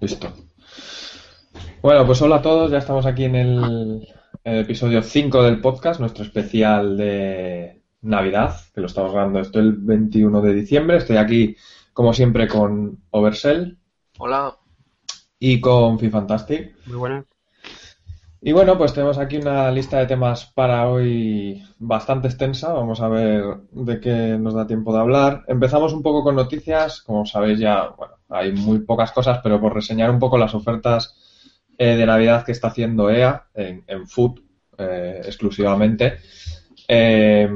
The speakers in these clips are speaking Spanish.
Listo. Bueno, pues hola a todos, ya estamos aquí en el, episodio 5 del podcast, nuestro especial de Navidad, que lo estamos grabando esto el 21 de diciembre. Estoy aquí, como siempre, con Oversell. Hola. Y con Fifantastic. Muy buenas. Y bueno, pues tenemos aquí una lista de temas para hoy bastante extensa. Vamos a ver de qué nos da tiempo de hablar. Empezamos un poco con noticias. Como sabéis ya, bueno, hay muy pocas cosas, pero por reseñar un poco las ofertas eh, de Navidad que está haciendo EA en, Food eh, exclusivamente. Eh,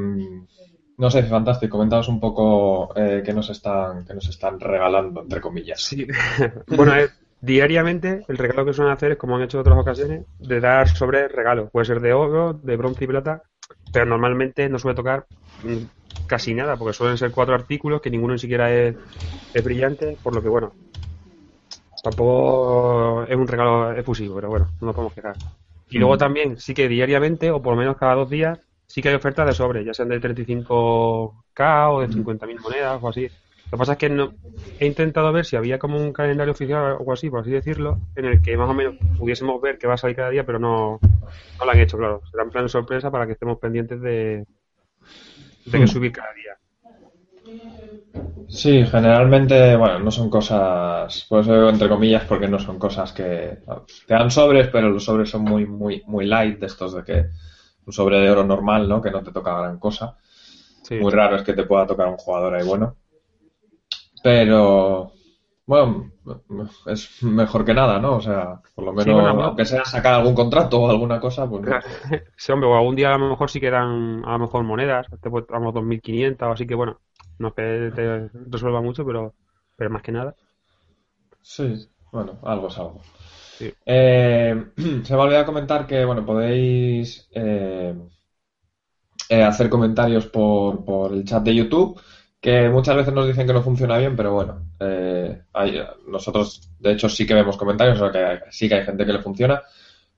no sé, fantástico. Comentaos un poco qué nos están qué nos están regalando entre comillas. Sí, bueno, diariamente el regalo que suelen hacer es, como han hecho en otras ocasiones, de dar sobre regalo. Puede ser de oro, de bronce y plata, pero normalmente no suele tocar casi nada, porque suelen ser cuatro artículos que ninguno ni siquiera es, brillante, por lo que, bueno, tampoco es un regalo efusivo, pero bueno, no nos podemos quejar. Y luego mm. también, sí que diariamente, o por lo menos cada dos días, sí que hay ofertas de sobre, ya sean de 35k o de 50.000 monedas o así. Lo que pasa es que no, he intentado ver si había como un calendario oficial o algo así, por así decirlo, en el que más o menos pudiésemos ver qué va a salir cada día, pero no, no lo han hecho, claro. Será un plan de sorpresa para que estemos pendientes de, de que hmm. subir cada día. Sí, generalmente, bueno, no son cosas, pues entre comillas, porque no son cosas que te dan sobres, pero los sobres son muy, muy, muy light, de estos de que un sobre de oro normal, ¿no? Que no te toca gran cosa. Muy raro es que te pueda tocar un jugador ahí bueno. Pero, bueno, es mejor que nada, ¿no? O sea, por lo menos, aunque sea sacar algún contrato o alguna cosa, pues... Sí, hombre, o algún día a lo mejor sí quedan a lo mejor monedas, te damos 2.500 o así que, bueno, no es que te resuelva mucho, pero, pero más que nada. Sí, bueno, algo es algo. Eh, se me ha olvidado comentar que, bueno, podéis eh, eh, hacer comentarios por, por el chat de YouTube que muchas veces nos dicen que no funciona bien, pero bueno, eh, nosotros de hecho sí que vemos comentarios, o sea que sí que hay gente que le funciona.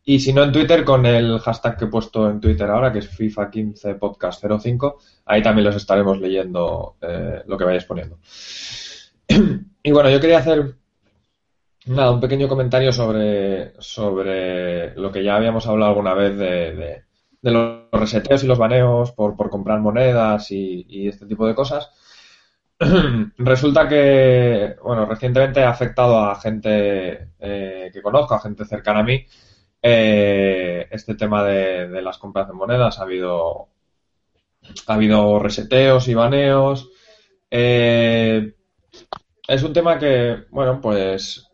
Y si no en Twitter, con el hashtag que he puesto en Twitter ahora, que es FIFA15podcast05, ahí también los estaremos leyendo eh, lo que vayáis poniendo. y bueno, yo quería hacer nada, un pequeño comentario sobre, sobre lo que ya habíamos hablado alguna vez de, los reseteos y los baneos por, por comprar monedas y este tipo de cosas. Resulta que, bueno, recientemente ha afectado a gente eh, que conozco, a gente cercana a mí, eh, este tema de, las compras de monedas. Ha habido, ha habido reseteos y baneos. Eh, es un tema que, bueno, pues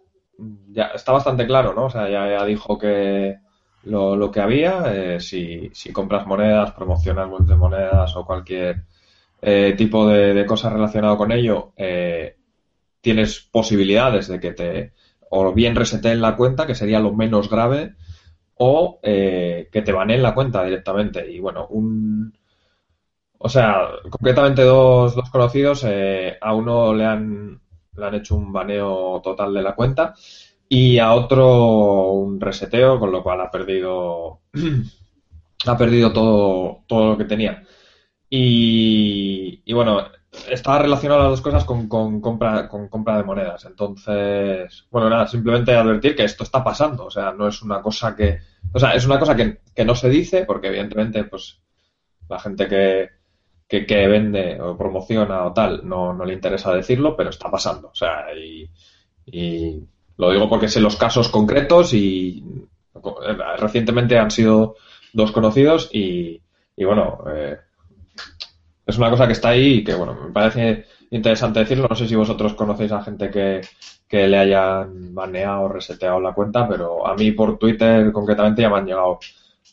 ya está bastante claro, ¿no? O sea, ya, dijo que lo, que había, si, si compras monedas, promocionas de monedas o cualquier eh, tipo de, cosas relacionado con ello, eh, tienes posibilidades de que te o bien reseteen la cuenta, que sería lo menos grave, o eh, que te baneen la cuenta directamente. Y bueno, un... O sea, concretamente dos, dos conocidos, a uno le han, le han hecho un baneo total de la cuenta y a otro un reseteo, con lo cual ha perdido ha perdido todo, todo lo que tenía. Y, bueno, estaba relacionado las dos cosas con, compra, con compra de monedas. Entonces, bueno, nada, simplemente advertir que esto está pasando. O sea, no es una cosa que. O sea, es una cosa que, no se dice, porque evidentemente, pues, la gente que, que, vende o promociona o tal, no, no, le interesa decirlo, pero está pasando. O sea, y, y lo digo porque sé los casos concretos y recientemente han sido dos conocidos y, y bueno, eh, es una cosa que está ahí y que, bueno, me parece interesante decirlo. No sé si vosotros conocéis a gente que, le hayan baneado o reseteado la cuenta, pero a mí por Twitter concretamente ya me han llegado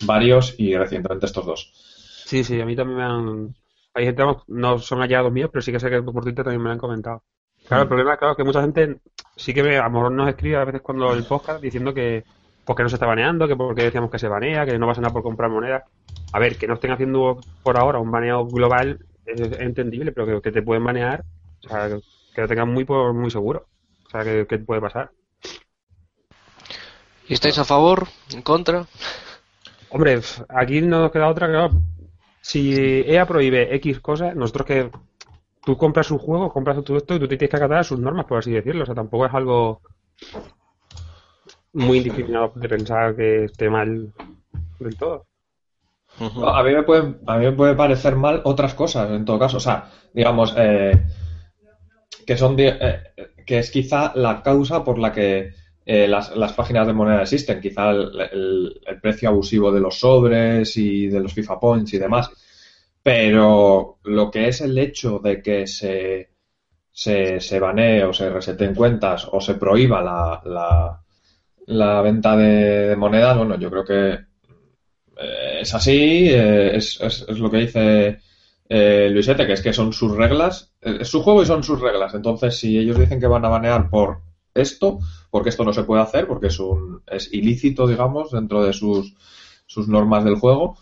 varios y recientemente estos dos. Sí, sí, a mí también me han... Hay gente, no son hallados míos, pero sí que sé que por Twitter también me lo han comentado. Claro, el mm. problema claro, es que mucha gente sí que me, a lo mejor nos escribe a veces cuando el podcast diciendo que porque no se está baneando, que porque decíamos que se banea, que no pasa nada por comprar monedas. A ver, que no estén haciendo por ahora un baneo global es entendible, pero que, te pueden banear, o sea, que, lo tengan muy por muy seguro. O sea, que, puede pasar. ¿Y estáis a favor? ¿En contra? Hombre, aquí no nos queda otra que si EA prohíbe X cosas, nosotros que tú compras un juego, compras todo esto y tú te tienes que acatar a sus normas, por así decirlo. O sea, tampoco es algo muy indisciplinado de pensar que esté mal del todo. A mí, me puede, a mí me puede parecer mal otras cosas, en todo caso. O sea, digamos, eh, que son eh, que es quizá la causa por la que eh, las, las, páginas de moneda existen. Quizá el, el, precio abusivo de los sobres y de los FIFA Points y demás. Pero lo que es el hecho de que se, se, se banee o se reseten cuentas o se prohíba la, la, la venta de, monedas, bueno, yo creo que eh, es así, eh, es, es, es, lo que dice eh, Luisete, que es que son sus reglas, es su juego y son sus reglas. Entonces, si ellos dicen que van a banear por esto, porque esto no se puede hacer, porque es, un, es ilícito, digamos, dentro de sus, sus normas del juego,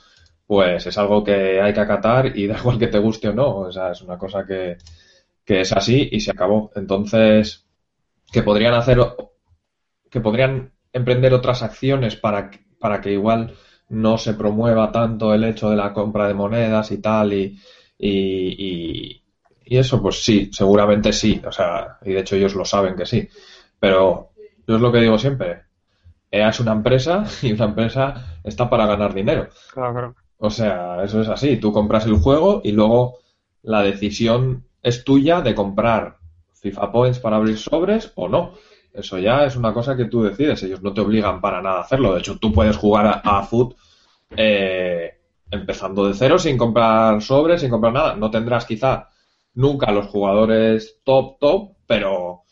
pues es algo que hay que acatar y da igual que te guste o no. O sea, es una cosa que, que es así y se acabó. Entonces, que podrían hacer, que podrían emprender otras acciones para, para que igual no se promueva tanto el hecho de la compra de monedas y tal y, y, y, eso pues sí, seguramente sí, o sea, y de hecho ellos lo saben que sí, pero yo es lo que digo siempre, EA es una empresa y una empresa está para ganar dinero. Claro, claro. O sea, eso es así, tú compras el juego y luego la decisión es tuya de comprar FIFA Points para abrir sobres o no. Eso ya es una cosa que tú decides. Ellos no te obligan para nada a hacerlo. De hecho, tú puedes jugar a, a Foot eh, empezando de cero, sin comprar sobres, sin comprar nada. No tendrás quizá nunca los jugadores top, top, pero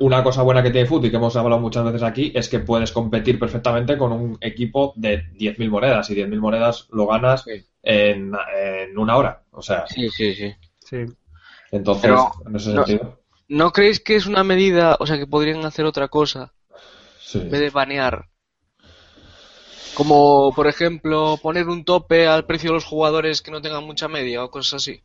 una cosa buena que tiene Foot y que hemos hablado muchas veces aquí es que puedes competir perfectamente con un equipo de 10.000 monedas y 10.000 monedas lo ganas sí. en, en, una hora. O sea, sí, sí, sí. sí. Entonces, Pero, en ese no, sentido. ¿No creéis que es una medida, o sea, que podrían hacer otra cosa Sí. en vez de banear? Como, por ejemplo, poner un tope al precio de los jugadores que no tengan mucha media o cosas así.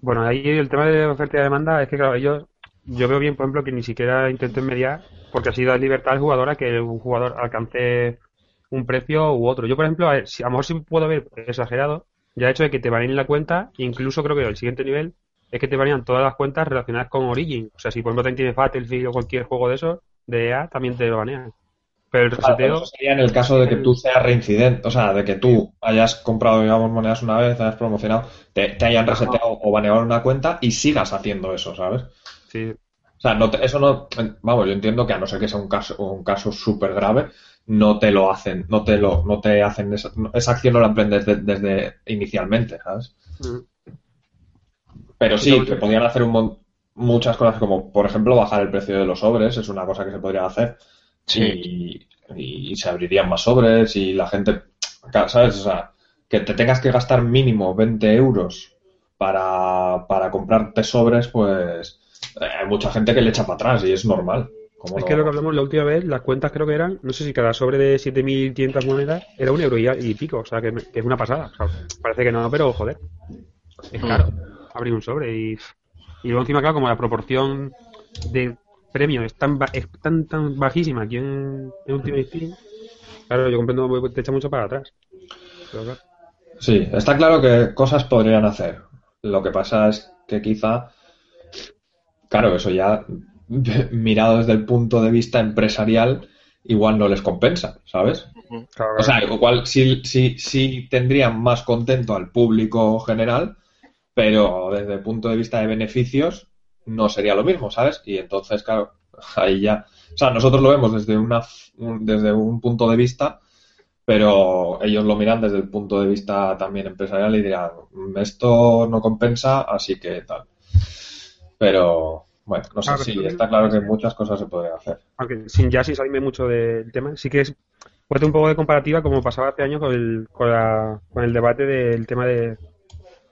Bueno, ahí el tema de oferta y demanda es que, claro, ellos, yo veo bien, por ejemplo, que ni siquiera intenten mediar, porque así da libertad al jugador a que un jugador alcance un precio u otro. Yo, por ejemplo, a, ver, si, a lo mejor sí puedo ver exagerado, ya el hecho de que te baneen la cuenta, incluso creo que el siguiente nivel es que te banean todas las cuentas relacionadas con Origin. O sea, si por ejemplo también tienes Battlefield o cualquier juego de esos, de EA, también te lo banean. Pero el reseteo... Eso sería en el caso de que tú seas reincidente, o sea, de que tú hayas comprado, digamos, monedas una vez, hayas promocionado, te, te hayan reseteado o baneado una cuenta y sigas haciendo eso, ¿sabes? Sí. O sea, no te, eso no, vamos, yo entiendo que a no ser que sea un caso, un caso súper grave, no te lo hacen, no te lo, no te hacen esa, esa acción no la emprendes desde, desde inicialmente, ¿sabes? Mm. Pero sí, que podrían hacer un muchas cosas como, por ejemplo, bajar el precio de los sobres, es una cosa que se podría hacer. Sí. Y, y, se abrirían más sobres y la gente, ¿sabes? O sea, que te tengas que gastar mínimo 20 euros para, para comprarte sobres, pues eh, hay mucha gente que le echa para atrás y es normal. Es no? que lo que hablamos la última vez, las cuentas creo que eran, no sé si cada sobre de 7.500 monedas era un euro y, y pico, o sea, que, que, es una pasada. O sea, parece que no, pero joder, es caro abrir un sobre y, y luego encima, claro, como la proporción de premio es tan, es tan, tan bajísima aquí en, en Ultimate Team, claro, yo comprendo, te echa mucho para atrás. Pero, claro. Sí, está claro que cosas podrían hacer. Lo que pasa es que quizá, claro, eso ya mirado desde el punto de vista empresarial, igual no les compensa, ¿sabes? Claro, o sea, igual sí, sí, sí tendrían más contento al público general, pero desde el punto de vista de beneficios no sería lo mismo, ¿sabes? Y entonces, claro, ahí ya, o sea, nosotros lo vemos desde una un, desde un punto de vista, pero ellos lo miran desde el punto de vista también empresarial y dirán, esto no compensa, así que tal. Pero bueno, no sé, Claro, sí, está claro que muchas cosas se podrían hacer. Aunque sin ya sin salirme mucho del tema, sí que es ser un poco de comparativa como pasaba hace años con el, con, la- con el debate del tema de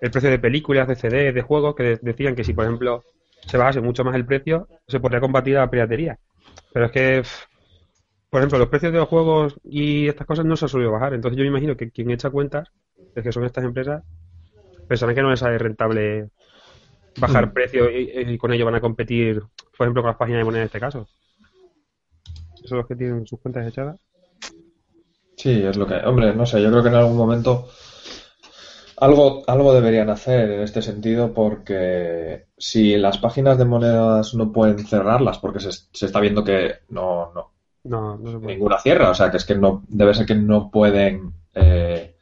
el precio de películas, de CD, de juegos, que de- decían que si por ejemplo se bajase mucho más el precio, se podría combatir a la piratería. Pero es que, por ejemplo, los precios de los juegos y estas cosas no se han solido bajar. Entonces yo me imagino que quien echa cuentas, es que son estas empresas, pensarán que no les sale rentable bajar Mm. precio y, y con ello van a competir, por ejemplo, con las páginas de moneda en este caso. Esos son los que tienen sus cuentas echadas. Sí, es lo que, hombre, no sé, yo creo que en algún momento Algo, algo deberían hacer en este sentido porque si las páginas de monedas no pueden cerrarlas porque se, se está viendo que no, no, No, no se puede. ninguna cierra, o sea que es que no debe ser que no pueden eh,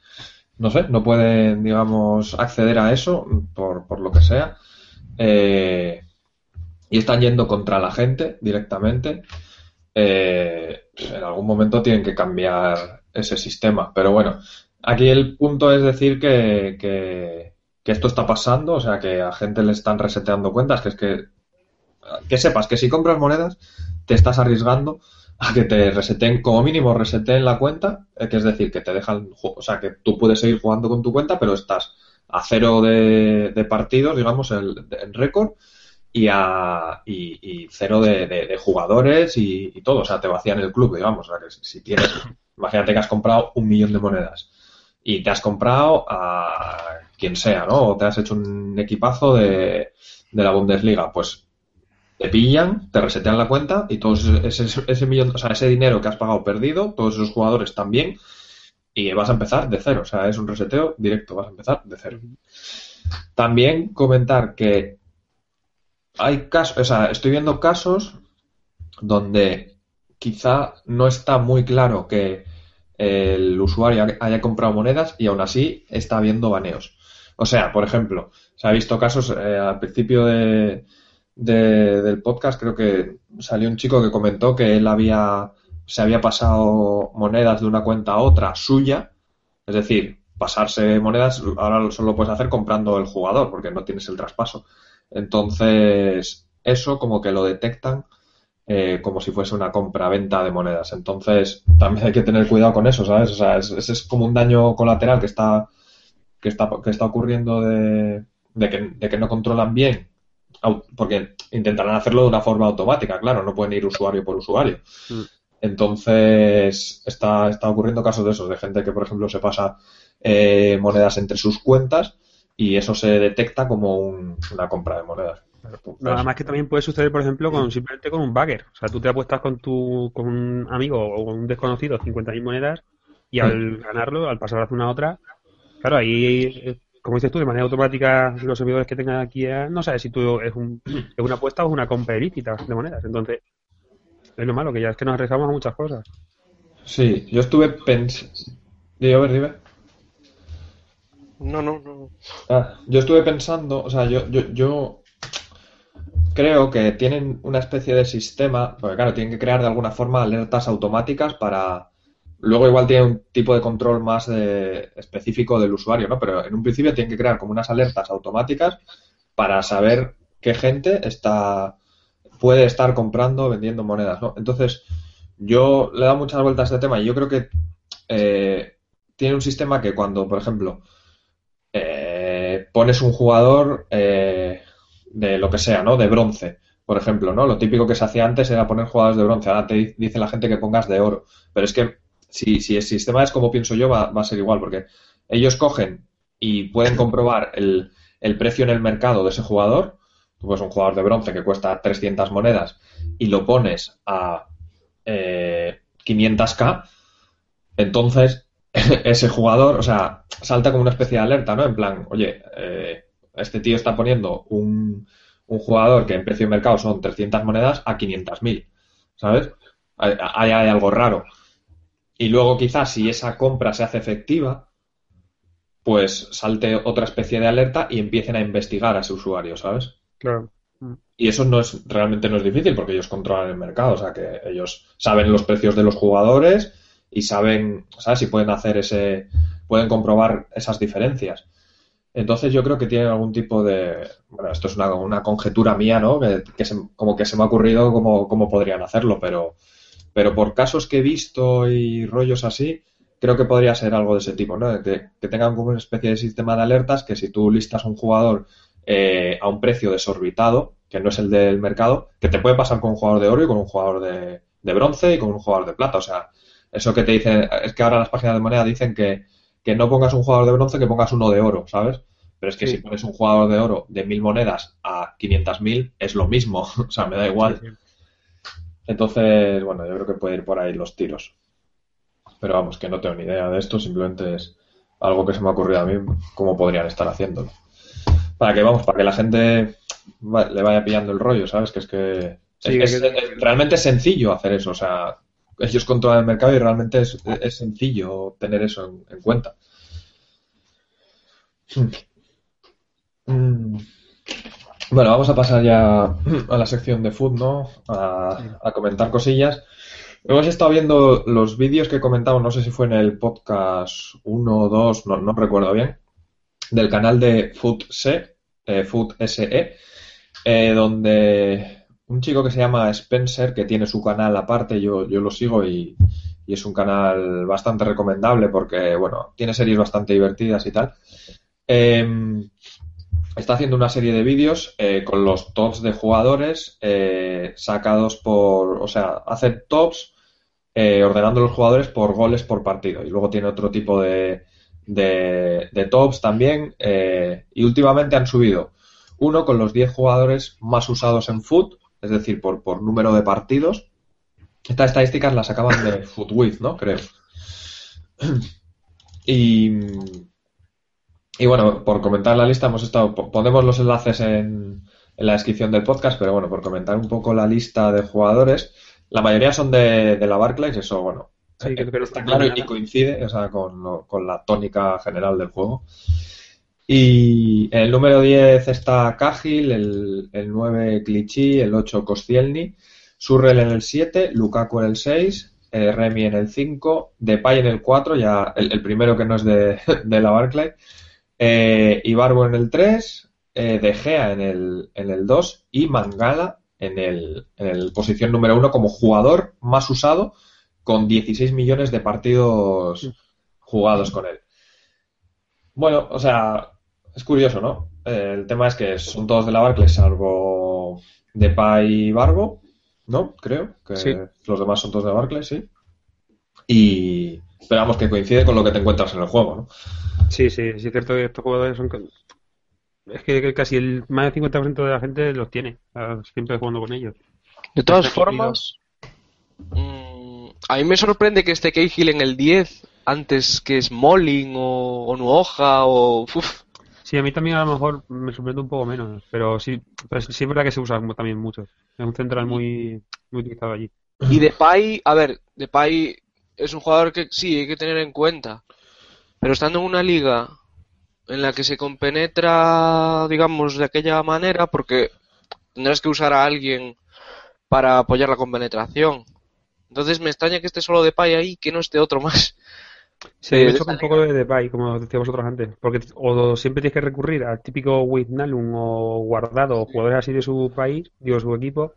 no sé, no pueden digamos acceder a eso por, por lo que sea eh, y están yendo contra la gente directamente eh, en algún momento tienen que cambiar ese sistema, pero bueno aquí el punto es decir que, que, esto está pasando, o sea que a gente le están reseteando cuentas, que es que que sepas que si compras monedas te estás arriesgando a que te reseten, como mínimo reseten la cuenta, eh, que es decir, que te dejan, o sea, que tú puedes seguir jugando con tu cuenta, pero estás a cero de, partidos, digamos, en, en récord, y a y, cero de, de- jugadores y, y todo, o sea, te vacían el club, digamos, o sea, que si tienes, imagínate que has comprado un millón de monedas y te has comprado a quien sea, ¿no? O te has hecho un equipazo de, de la Bundesliga, pues te pillan, te resetean la cuenta y todo ese, ese, millón, o sea, ese dinero que has pagado perdido, todos esos jugadores también, y vas a empezar de cero. O sea, es un reseteo directo, vas a empezar de cero. También comentar que hay casos, o sea, estoy viendo casos donde quizá no está muy claro que el usuario haya comprado monedas y aún así está habiendo baneos. O sea, por ejemplo, se ha visto casos eh, al principio de, de- del podcast, creo que salió un chico que comentó que él había se había pasado monedas de una cuenta a otra suya, es decir, pasarse monedas ahora solo lo puedes hacer comprando el jugador porque no tienes el traspaso. Entonces, eso como que lo detectan eh, como si fuese una compra-venta de monedas. Entonces, también hay que tener cuidado con eso, ¿sabes? O sea, es, es- como un daño colateral que está, que está, que está ocurriendo de, de que, de que no controlan bien, porque intentarán hacerlo de una forma automática, claro, no pueden ir usuario por usuario. Mm. Entonces, está, está ocurriendo casos de esos, de gente que, por ejemplo, se pasa eh, monedas entre sus cuentas y eso se detecta como un- una compra de monedas. Nada más que también puede suceder, por ejemplo, con simplemente con un bagger. O sea, tú te apuestas con tu con un amigo o con un desconocido 50.000 monedas y al ganarlo, al pasar de una a otra, claro, ahí, eh, como dices tú, de manera automática los servidores que tengan aquí, eh, no sabes si tú es, un, es una apuesta o es una compra ilícita de monedas. Entonces, es lo malo, que ya es que nos arriesgamos a muchas cosas. Sí, yo estuve pensando... No, no, no. Ah, yo estuve pensando, o sea, yo, yo, yo creo que tienen una especie de sistema, porque claro, tienen que crear de alguna forma alertas automáticas para... Luego igual tiene un tipo de control más eh, específico del usuario, ¿no? Pero en un principio tienen que crear como unas alertas automáticas para saber qué gente está puede estar comprando, vendiendo monedas, ¿no? Entonces, yo le he dado muchas vueltas a este tema y yo creo que eh, tiene un sistema que cuando, por ejemplo, eh, pones un jugador eh, de lo que sea, ¿no? De bronce, por ejemplo, ¿no? Lo típico que se hacía antes era poner jugadores de bronce. Ahora te di- dice la gente que pongas de oro. Pero es que si, si el sistema es como pienso yo, va, va a ser igual, porque ellos cogen y pueden comprobar el, el precio en el mercado de ese jugador. Tú pones un jugador de bronce que cuesta 300 monedas y lo pones a eh, 500k, entonces ese jugador, o sea, salta como una especie de alerta, ¿no? En plan, oye, eh, este tío está poniendo un, un jugador que en precio de mercado son 300 monedas a 500.000, ¿sabes? Hay, hay- hay algo raro. Y luego quizás si esa compra se hace efectiva, pues salte otra especie de alerta y empiecen a investigar a ese usuario, ¿sabes? Claro. Y eso no es realmente no es difícil porque ellos controlan el mercado, o sea que ellos saben los precios de los jugadores y saben, ¿sabes? Si pueden hacer ese, pueden comprobar esas diferencias. Entonces yo creo que tienen algún tipo de, bueno, esto es una, una conjetura mía, ¿no? Que, se- como que se me ha ocurrido cómo, cómo podrían hacerlo, pero, pero por casos que he visto y rollos así, creo que podría ser algo de ese tipo, ¿no? Que, tengan como una especie de sistema de alertas que si tú listas un jugador eh, a un precio desorbitado, que no es el del mercado, que te puede pasar con un jugador de oro y con un jugador de, de bronce y con un jugador de plata. O sea, eso que te dicen, es que ahora las páginas de moneda dicen que, que no pongas un jugador de bronce, que pongas uno de oro, ¿sabes? Pero es que Sí. si pones un jugador de oro de mil monedas a 500.000 es lo mismo, o sea, me da igual. Sí, sí. Entonces, bueno, yo creo que puede ir por ahí los tiros. Pero vamos, que no tengo ni idea de esto, simplemente es algo que se me ha ocurrido a mí, cómo podrían estar haciéndolo. Para que, vamos, para que la gente le vaya pillando el rollo, ¿sabes? Que es que, es, realmente es sencillo hacer eso, o sea, ellos controlan el mercado y realmente es, sencillo tener eso en, cuenta. Mm. Bueno, vamos a pasar ya a la sección de food, ¿no? A, comentar cosillas. Hemos estado viendo los vídeos que comentamos, no sé si fue en el podcast 1 o 2, no, no recuerdo bien, del canal de Food SE, eh, Food SE, eh, donde un chico que se llama Spencer, que tiene su canal aparte, yo, yo lo sigo y, es un canal bastante recomendable porque, bueno, tiene series bastante divertidas y tal. Em, está haciendo una serie de vídeos eh, con los tops de jugadores eh, sacados por, o sea, hace tops eh, ordenando los jugadores por goles por partido. Y luego tiene otro tipo de, de, de tops también. y últimamente han subido uno con los 10 jugadores más usados en foot, es decir, por, por número de partidos. Estas estadísticas las acaban de Footwith, ¿no? Creo. Y, y bueno, por comentar la lista, hemos estado. Ponemos los enlaces en, en la descripción del podcast, pero bueno, por comentar un poco la lista de jugadores, la mayoría son de, de la Barclays, eso, bueno, sí, que está claro y coincide o sea, con, con, la tónica general del juego. Y en el número 10 está Cahill, el, el 9 Clichy, el 8 Koscielny, Surrel en el 7, Lukaku en el 6, eh, Remy en el 5, Depay en el 4, ya el, el primero que no es de, de la Barclay, eh, Ibarbo en el 3, eh, De Gea en el, en el 2 y Mangala en el, en el posición número 1 como jugador más usado con 16 millones de partidos jugados con él. Bueno, o sea, es curioso, ¿no? Eh, el tema es que son todos de la Barclays, salvo Depay y Barbo, ¿no? Creo que los demás son todos de Barclays, sí. Y esperamos que coincide con lo que te encuentras en el juego, ¿no? Sí, sí, sí es cierto que estos jugadores son... Es que casi el más del 50% de la gente los tiene, siempre jugando con ellos. De todas formas, mm, a mí me sorprende que esté Cahill en el 10 antes que Smalling o, o Nuoja o... Sí, a mí también a lo mejor me sorprende un poco menos, pero sí, sí es verdad que se usa también mucho. Es un central muy, muy utilizado allí. Y Depay, a ver, Depay es un jugador que sí hay que tener en cuenta. Pero estando en una liga en la que se compenetra, digamos, de aquella manera, porque tendrás que usar a alguien para apoyar la compenetración. Entonces me extraña que esté solo de Depay ahí que no esté otro más. Sí, me choca un poco de Depay, como decíamos vosotros antes, porque o siempre tienes que recurrir al típico Wijnaldum o Guardado o jugadores así de su país, digo, su equipo,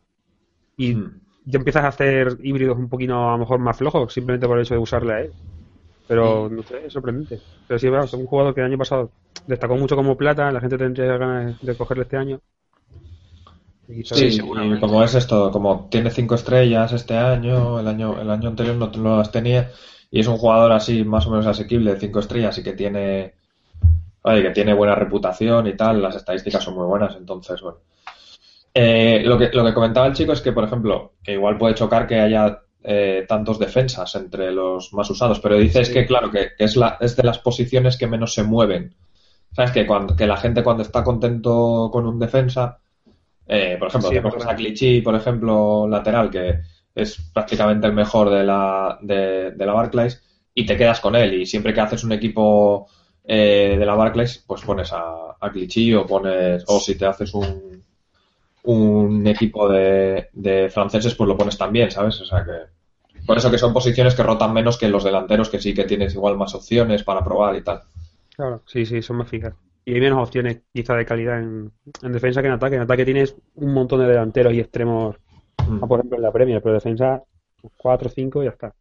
y hmm. ya empiezas a hacer híbridos un poquito a lo mejor más flojos, simplemente por el hecho de usarle a él. Pero no sé, es sorprendente. Pero sí, es un jugador que el año pasado destacó mucho como plata, la gente tendría ganas de cogerle este año. sí, y como es esto, como tiene cinco estrellas este año, el año, el año anterior no, las tenía, y es un jugador así más o menos asequible de cinco estrellas y que tiene, que tiene buena reputación y tal, las estadísticas son muy buenas, entonces bueno. Eh, lo, que, lo que comentaba el chico es que, por ejemplo, que igual puede chocar que haya eh, tantos defensas entre los más usados, pero dices que, claro, que, es, la, es de las posiciones que menos se mueven. ¿Sabes? Que, cuando, que la gente cuando está contento con un defensa, eh, por ejemplo, te coges a Clichy, por ejemplo, lateral, que es prácticamente el mejor de la, de, la Barclays, y te quedas con él. Y siempre que haces un equipo eh, de la Barclays, pues pones a, a Clichy o pones, o si te haces un, un equipo de, de franceses, pues lo pones también, ¿sabes? O sea que por eso que son posiciones que rotan menos que los delanteros, que sí que tienes igual más opciones para probar y tal. Claro, sí, sí, son más fijas. Y hay menos opciones quizá de calidad en, defensa que en ataque. En ataque tienes un montón de delanteros y extremos, mm. por ejemplo en la Premier, pero defensa 4 o 5 y ya está.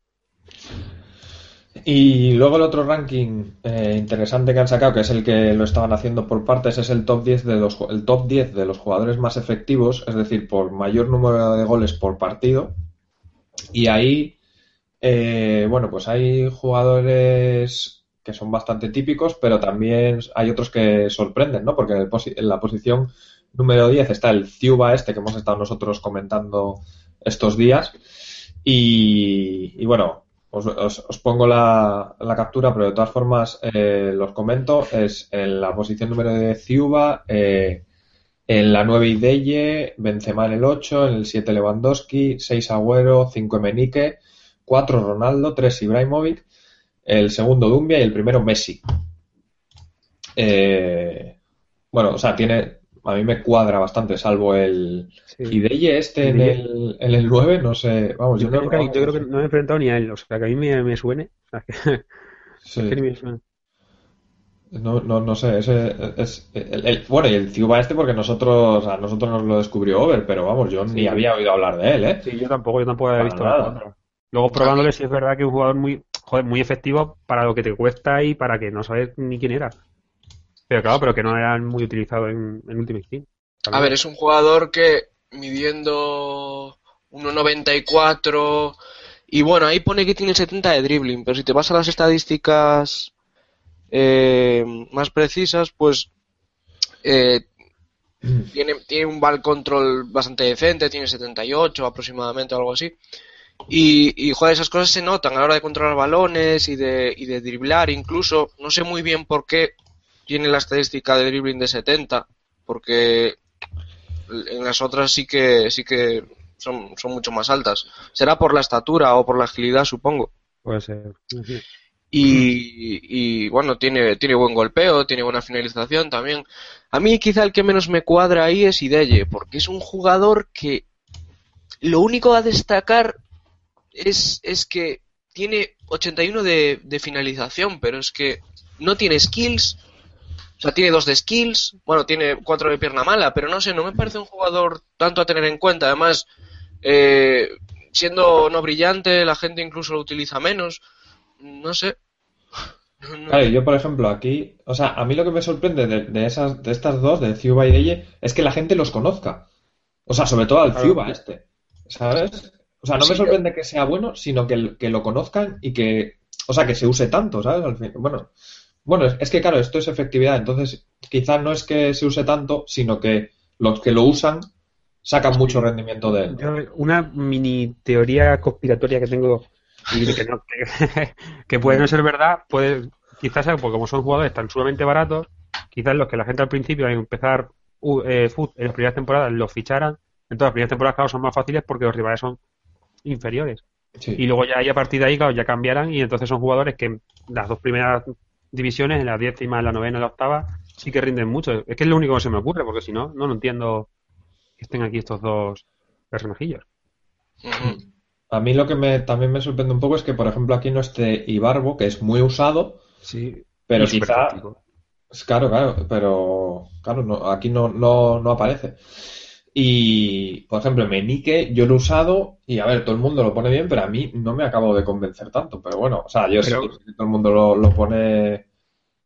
Y luego el otro ranking eh, interesante que han sacado, que es el que lo estaban haciendo por partes, es el top 10 de los el top 10 de los jugadores más efectivos, es decir, por mayor número de goles por partido. Y ahí, eh, bueno, pues hay jugadores que son bastante típicos, pero también hay otros que sorprenden, ¿no? Porque en, la posición número 10 está el Ciuba este que hemos estado nosotros comentando estos días. Y, y bueno, os, pongo la, captura, pero de todas formas eh, los comento. Es en la posición número de Ciuba, eh, en la 9 Ideye, Benzema en el 8, en el 7 Lewandowski, 6 Agüero, 5 Emenique, 4 Ronaldo, 3 Ibrahimovic, el segundo Dumbia y el primero Messi. Eh, bueno, o sea, tiene a mí me cuadra bastante, salvo el sí. este en el, en el 9, no sé, vamos, yo, creo, que no me he enfrentado ni a él, o sea, que a mí me, suene. sí. No, no, no sé, ese es el, bueno, y el Ciuba este porque nosotros, a nosotros nos lo descubrió Over, pero vamos, yo ni había oído hablar de él, ¿eh? Sí, yo tampoco, yo tampoco había visto nada. Luego probándole si es verdad que es un jugador muy, joder, muy efectivo para lo que te cuesta y para que no sabes ni quién era. Pero claro, pero que no eran muy utilizados en, en Ultimate Team. A ver, es un jugador que midiendo 1.94 y bueno, ahí pone que tiene 70 de dribbling, pero si te vas a las estadísticas eh, más precisas, pues eh, tiene, tiene un ball control bastante decente, tiene 78 aproximadamente o algo así. Y, y, joder, esas cosas se notan a la hora de controlar balones y de, y de driblar incluso. No sé muy bien por qué tiene la estadística de dribbling de 70, porque en las otras sí que sí que son, son mucho más altas. Será por la estatura o por la agilidad, supongo. Puede ser. Y, y, bueno, tiene, tiene buen golpeo, tiene buena finalización también. A mí quizá el que menos me cuadra ahí es Ideye, porque es un jugador que lo único a destacar es, es que tiene 81 de, de finalización, pero es que no tiene skills, sea, tiene dos de skills, bueno, tiene cuatro de pierna mala, pero no sé, no me parece un jugador tanto a tener en cuenta. Además, eh, siendo no brillante, la gente incluso lo utiliza menos. No sé. Claro, yo por ejemplo aquí, o sea, a mí lo que me sorprende de, esas, de estas dos, de Ciuba y Deye, es que la gente los conozca. O sea, sobre todo al Ciuba este, ¿sabes? O sea, no me sorprende que sea bueno, sino que, que, lo conozcan y que, o sea, que se use tanto, ¿sabes? Al fin, bueno, bueno, es que claro, esto es efectividad, entonces quizás no es que se use tanto, sino que los que lo usan sacan mucho rendimiento de él. una mini teoría conspiratoria que tengo y que, que, puede no ser verdad, puede quizás porque como son jugadores tan sumamente baratos, quizás los que la gente al principio al empezar eh, foot en las primeras temporadas los ficharan, entonces las primeras temporadas claro, son más fáciles porque los rivales son inferiores. Y luego ya, a partir de ahí, claro, ya cambiarán y entonces son jugadores que las dos primeras divisiones, en la décima, en la novena, en la octava, sí que rinden mucho. Es que es lo único que se me ocurre, porque si no, no lo entiendo que estén aquí estos dos personajillos. A mí lo que me, también me sorprende un poco es que, por ejemplo, aquí no esté Ibarbo, que es muy usado, sí, pero quizá... Claro, claro, pero claro, no, aquí no, no, no aparece. Y, por ejemplo, Menique yo lo he usado y, a ver, todo el mundo lo pone bien, pero a mí no me acabo de convencer tanto. Pero bueno, o sea, yo sé que todo el mundo lo, pone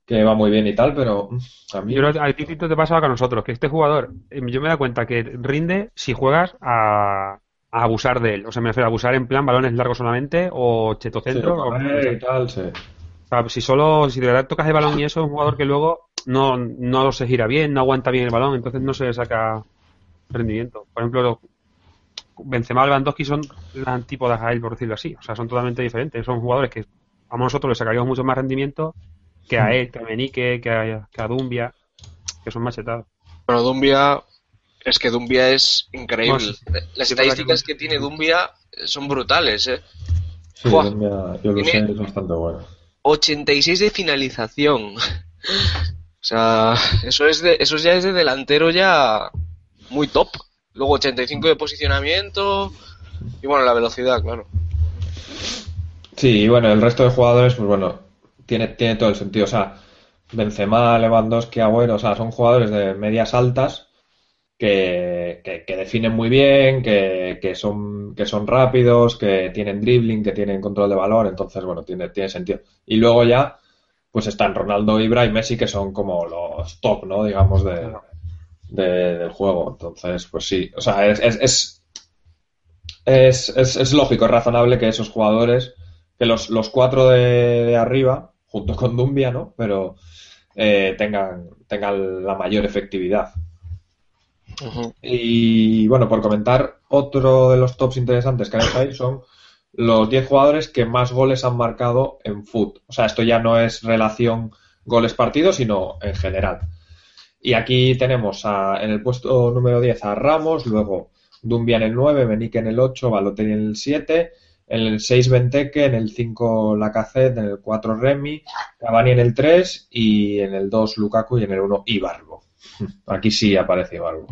que va muy bien y tal, pero mm, a mí... Yo, a ti te pasa que a nosotros, que este jugador, eh, yo me da cuenta que rinde si juegas a, abusar de él. O sea, me refiero a abusar en plan balones largos solamente o chetocentro. o, y tal, sí. O sea, si solo, si de verdad tocas el balón y eso, es un jugador que luego no, no se gira bien, no aguanta bien el balón, entonces no se saca rendimiento. Por ejemplo, Benzema y Lewandowski son las antípodas a él, por decirlo así. O sea, son totalmente diferentes. Son jugadores que a nosotros le sacaríamos mucho más rendimiento que a él, que a Menique, que a, que a Dumbia, que son machetados. Pero Dumbia, es que Dumbia es increíble. Las estadísticas que, tiene Dumbia son brutales, ¿eh? Sí, Dumbia, yo lo sé, es bastante bueno. 86 de finalización. o sea, eso es de, eso ya es de delantero ya muy top. Luego 85 de posicionamiento y bueno, la velocidad, claro. Sí, y bueno, el resto de jugadores, pues bueno, tiene, tiene todo el sentido. O sea, Benzema, Lewandowski, Agüero, o sea, son jugadores de medias altas que, que, definen muy bien, que, que, son, que son rápidos, que tienen dribbling, que tienen control de valor, entonces, bueno, tiene, tiene sentido. Y luego ya, pues están Ronaldo, Ibra y Messi, que son como los top, ¿no? Digamos, de, del juego. Entonces, pues sí, o sea, es, es, es, es, lógico, es razonable que esos jugadores, que los, los cuatro de, arriba, junto con Dumbia, ¿no? Pero eh, tengan, tengan la mayor efectividad. Y bueno, por comentar, otro de los tops interesantes que hay ahí son los 10 jugadores que más goles han marcado en foot. O sea, esto ya no es relación goles partidos, sino en general. Y aquí tenemos en el puesto número 10 a Ramos, luego Dumbia en el 9, Benique en el 8, Balotelli en el 7, en el 6 Benteke, en el 5 Lacazette, en el 4 Remy, Cavani en el 3 y en el 2 Lukaku y en el 1 Ibarbo. Aquí sí aparece Ibarbo.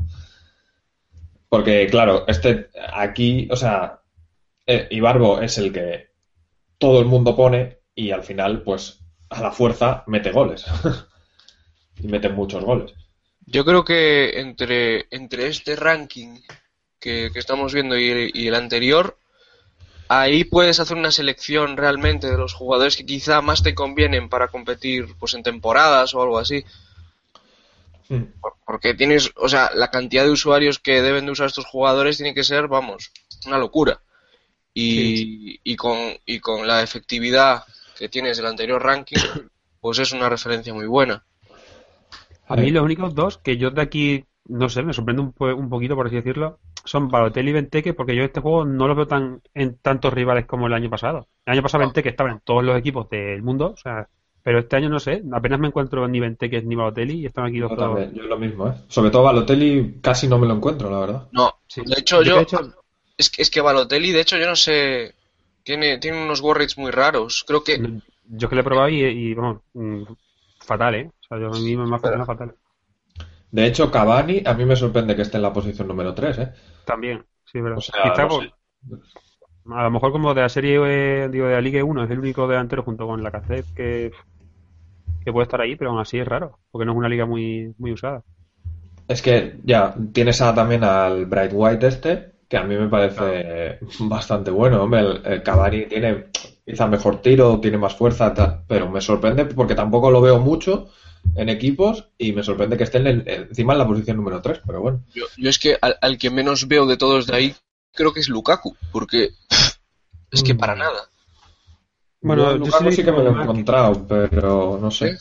Porque, claro, este aquí, o sea, eh, Ibarbo es el que todo el mundo pone y al final, pues, a la fuerza mete goles. y mete muchos goles. Yo creo que entre, entre este ranking que, estamos viendo y el, anterior, ahí puedes hacer una selección realmente de los jugadores que quizá más te convienen para competir pues en temporadas o algo así. Porque tienes, o sea, la cantidad de usuarios que deben de usar estos jugadores tiene que ser, vamos, una locura. Y, y, con, y con la efectividad que tienes del anterior ranking, pues es una referencia muy buena. A mí los únicos dos que yo de aquí, no sé, me sorprende un, un poquito, por así decirlo, son Balotelli y Benteke, porque yo este juego no lo veo tan en tantos rivales como el año pasado. El año pasado Benteke estaba en todos los equipos del mundo, o sea, pero este año no sé, apenas me encuentro ni Benteke ni Balotelli y están aquí dos yo yo lo mismo, ¿eh? Sobre todo Balotelli casi no me lo encuentro, la verdad. No, de hecho yo... Es, que, es que Balotelli, de hecho, yo no sé... Tiene, tiene unos warrits muy raros. Creo que... Yo que le he probado y, vamos, mm, fatal, ¿eh? O sea, yo a mí me ha fatal. De hecho, Cavani a mí me sorprende que esté en la posición número 3, ¿eh? También, sí, pero a lo mejor como de la serie, eh, digo, de la Liga 1 es el único delantero junto con la Cacet que, que puede estar ahí, pero aún así es raro, porque no es una liga muy, muy usada. Es que ya, tienes también al Bright White este, que a mí me parece bastante bueno. Hombre, el, Cavani tiene quizá mejor tiro, tiene más fuerza, pero me sorprende porque tampoco lo veo mucho en equipos y me sorprende que esté encima en la posición número 3, pero bueno. Yo, es que al, que menos veo de todos de ahí creo que es Lukaku, porque es que para mm. nada. Bueno, Lukaku sí, que me lo he encontrado, pero no sé.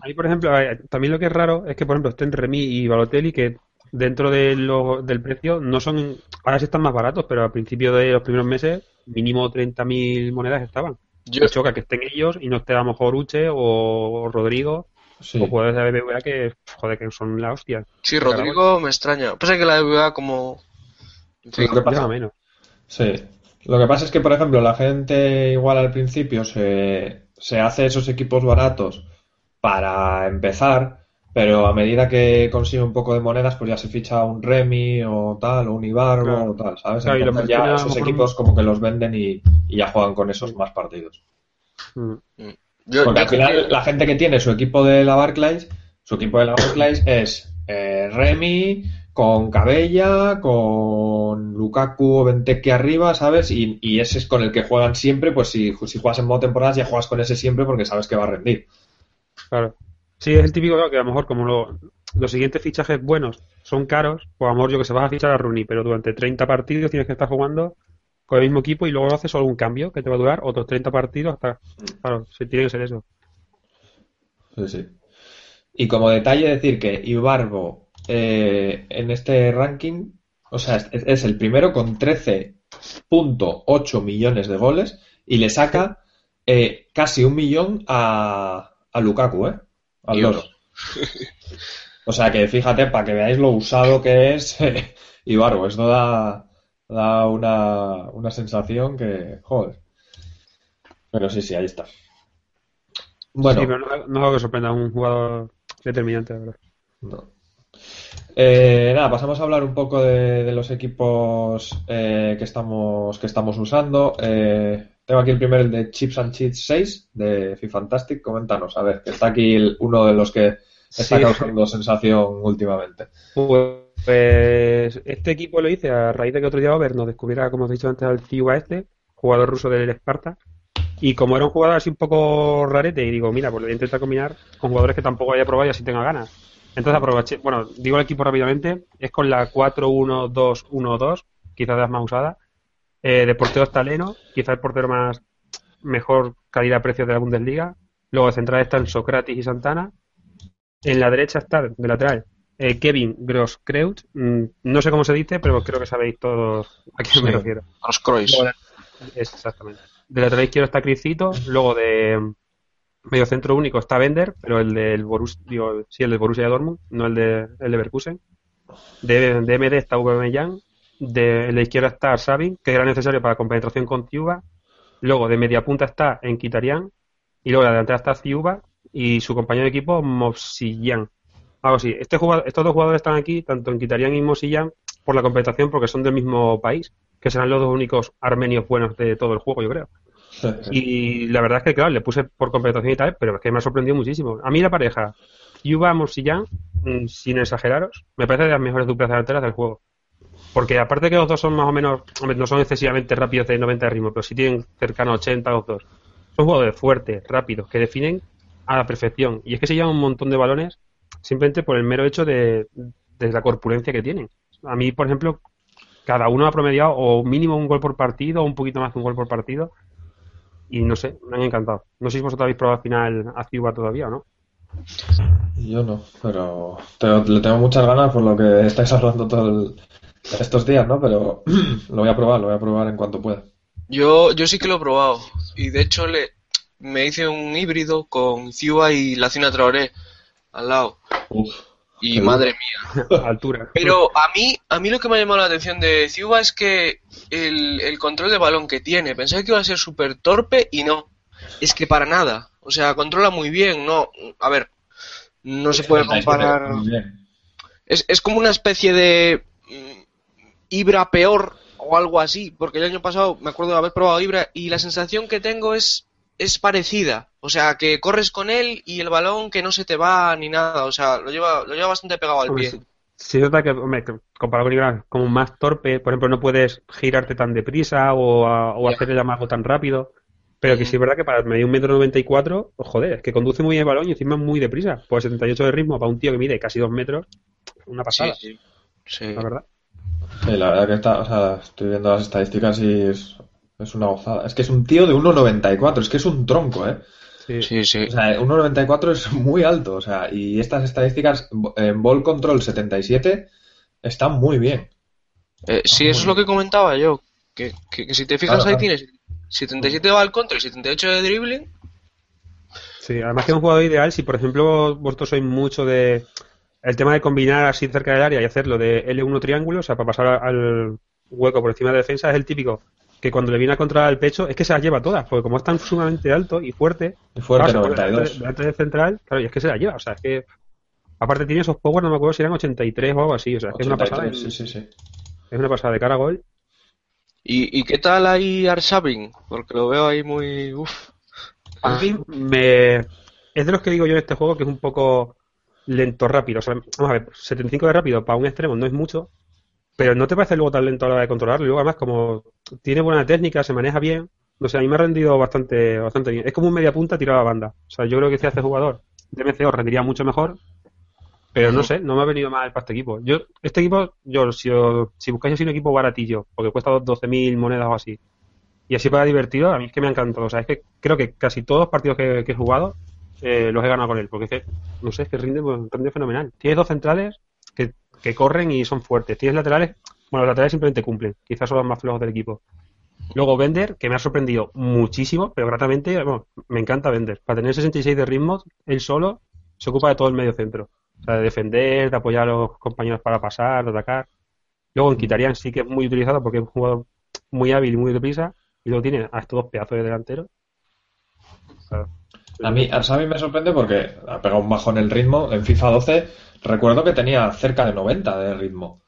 Ahí, por ejemplo, también lo que es raro es que, por ejemplo, estén Remy y Balotelli, que dentro de lo, del precio no son. Ahora sí están más baratos, pero al principio de los primeros meses, mínimo 30.000 monedas estaban. Yo... choca que estén ellos y no esté a lo mejor Uche o Rodrigo o jugadores de la BBVA que, joder, que son la hostia. Sí, Rodrigo me extraña. Pasa que la BBVA como... Sí, lo que pasa, menos. Sí. Lo que pasa es que, por ejemplo, la gente igual al principio se, se hace esos equipos baratos para empezar, pero a medida que consigue un poco de monedas, pues ya se ficha un Remy o tal, o un Ibarbo o tal, ¿sabes? Entonces ya esos equipos como que los venden y, ya juegan con esos más partidos. Mm. Mm. Porque al final la gente que tiene su equipo de la Barclays, su equipo de la Barclays es eh, Remy con Cabella, con Lukaku o Benteke arriba, ¿sabes? Y, ese es con el que juegan siempre, pues si, si juegas en modo temporadas ya juegas con ese siempre porque sabes que va a rendir. Claro. Sí, es el típico que a lo mejor como los siguientes fichajes buenos son caros, pues a lo mejor yo que se vas a fichar a Rooney, pero durante 30 partidos tienes que estar jugando con el mismo equipo y luego haces algún cambio que te va a durar otros 30 partidos hasta... Claro, se tiene que ser eso. Sí, sí. Y como detalle decir que Ibarbo eh, en este ranking, o sea, es, el primero con 13.8 millones de goles y le saca eh, casi un millón a, a Lukaku, ¿eh? Al dos. O sea que fíjate, para que veáis lo usado que es Ibarbo, esto da, da una, una sensación que, joder. Pero sí, sí, ahí está. Bueno. Sí, pero no, no hago que sorprenda a un jugador determinante, la verdad. No. Eh, nada, pasamos a hablar un poco de, los equipos eh, que, estamos, que estamos usando. Eh, tengo aquí el primero, el de Chips and Cheats 6 de Fantastic. Coméntanos, a ver, que está aquí uno de los que está causando sensación últimamente. Pues pues este equipo lo hice a raíz de que otro día Over nos descubriera, como os he dicho antes, al Ciuba este, jugador ruso del Esparta. Y como era un jugador así un poco rarete, y digo, mira, pues le voy a intentar combinar con jugadores que tampoco haya probado y así tenga ganas. Entonces aproveché, bueno, digo el equipo rápidamente, es con la 4-1-2-1-2, quizás de las más usadas. Eh, de portero está Leno, quizás el portero más mejor calidad-precio de la Bundesliga. Luego de central están Socrates y Santana. En la derecha está, de lateral, eh, Kevin Gross mm, no sé cómo se dice, pero creo que sabéis todos a quién me refiero. Los Exactamente. De lateral izquierdo está Crisito, luego de medio centro único está Bender, pero el del Borussia, digo, sí, el del Borussia Dortmund, no el de el Leverkusen. De, de MD está Aubameyang, de la izquierda está Sabin, que era necesario para compenetración con Tiuba. Luego de media punta está Enquitarian y luego de la delantera está Ciuba y su compañero de equipo Mosillán. Algo así. Este jugador, estos dos jugadores están aquí, tanto Enquitarian y Mosillán, por la compenetración porque son del mismo país, que serán los dos únicos armenios buenos de todo el juego, yo creo. y la verdad es que, claro, le puse por competencia y tal, pero es que me ha sorprendido muchísimo. A mí la pareja Yuba Mosillán, mm, sin exageraros, me parece de las mejores duplas delanteras del juego. Porque aparte que los dos son más o menos, no son excesivamente rápidos de 90 de ritmo, pero sí tienen cercano a 80 los dos. Son jugadores fuertes, rápidos, que definen a la perfección. Y es que se llevan un montón de balones simplemente por el mero hecho de, de la corpulencia que tienen. A mí, por ejemplo, cada uno ha promediado o mínimo un gol por partido o un poquito más de un gol por partido. Y no sé, me han encantado. No sé si vosotros habéis probado al final a Ciuba todavía o no. Yo no, pero le tengo muchas ganas por lo que estáis hablando todos estos días, ¿no? Pero lo voy a probar, lo voy a probar en cuanto pueda. Yo, yo sí que lo he probado. Y de hecho le, me hice un híbrido con Ciuba y la Cina Traoré al lado. y madre mía. Altura. Pero a mí, a mí lo que me ha llamado la atención de Ciuba es que el, el control de balón que tiene, pensaba que iba a ser súper torpe y no. Es que para nada. O sea, controla muy bien, no. A ver, no se puede comparar. Es, es como una especie de Ibra peor o algo así, porque el año pasado me acuerdo de haber probado Ibra y la sensación que tengo es es parecida, o sea, que corres con él y el balón que no se te va ni nada, o sea, lo lleva lo lleva bastante pegado al pie. Sí, es verdad que, hombre, comparado con Ibra, como más torpe, por ejemplo, no puedes girarte tan deprisa o, o hacer el amago tan rápido. Pero que sí es verdad que para medir un metro noventa y cuatro, pues, joder, es que conduce muy bien el balón y encima muy deprisa. Pues 78 de ritmo para un tío que mide casi dos metros, una pasada. Sí, sí. La verdad. Sí, la verdad que está, o sea, estoy viendo las estadísticas y es, una gozada. Es que es un tío de 1,94, es que es un tronco, ¿eh? Sí, sí. sí. O sea, 1,94 es muy alto, o sea, y estas estadísticas en ball control 77 están muy bien. Eh, sí, eso es lo que comentaba yo, que, que, si te fijas ahí tienes 77 va al contra y 78 de dribbling. Sí, además que es un jugador ideal si, por ejemplo, vosotros sois mucho de el tema de combinar así cerca del área y hacerlo de L1 triángulo, o sea, para pasar al hueco por encima de la defensa, es el típico que cuando le viene a controlar el pecho es que se las lleva todas, porque como es tan sumamente alto y fuerte, y fuerte 92. Delante del central, claro, y es que se las lleva, o sea, es que aparte tiene esos power, no me acuerdo si eran 83 o algo así, o sea, es que es una pasada. Sí, sí, sí. Es una pasada de cara a gol ¿Y, qué tal ahí Arshavin? Porque lo veo ahí muy... Uf. A mí me... Es de los que digo yo en este juego que es un poco lento rápido. O sea, vamos a ver, 75 de rápido para un extremo no es mucho, pero no te parece luego tan lento a la hora de controlarlo. luego además como tiene buena técnica, se maneja bien, no sé, a mí me ha rendido bastante, bastante bien. Es como un media punta tirado a banda. O sea, yo creo que si hace jugador de MCO rendiría mucho mejor, pero no sé, no me ha venido mal para este equipo. Yo, este equipo, yo si, si buscáis así un equipo baratillo, porque cuesta 12.000 monedas o así, y así para divertido, a mí es que me ha encantado. O sea, es que creo que casi todos los partidos que, he jugado eh, los he ganado con él, porque es que, no sé, es que rinde, rinde fenomenal. Tienes dos centrales que, que corren y son fuertes. Tienes laterales, bueno, los laterales simplemente cumplen, quizás son los más flojos del equipo. Luego Bender, que me ha sorprendido muchísimo, pero gratamente, bueno, me encanta Bender. Para tener 66 de ritmo, él solo se ocupa de todo el medio centro. O sea, de defender, de apoyar a los compañeros para pasar, de atacar. Luego en Kitarian sí que es muy utilizado porque es un jugador muy hábil y muy deprisa. Y luego tiene a estos dos pedazos de delantero. A mí, a mí me sorprende porque ha pegado un bajo en el ritmo. En FIFA 12 recuerdo que tenía cerca de 90 de ritmo.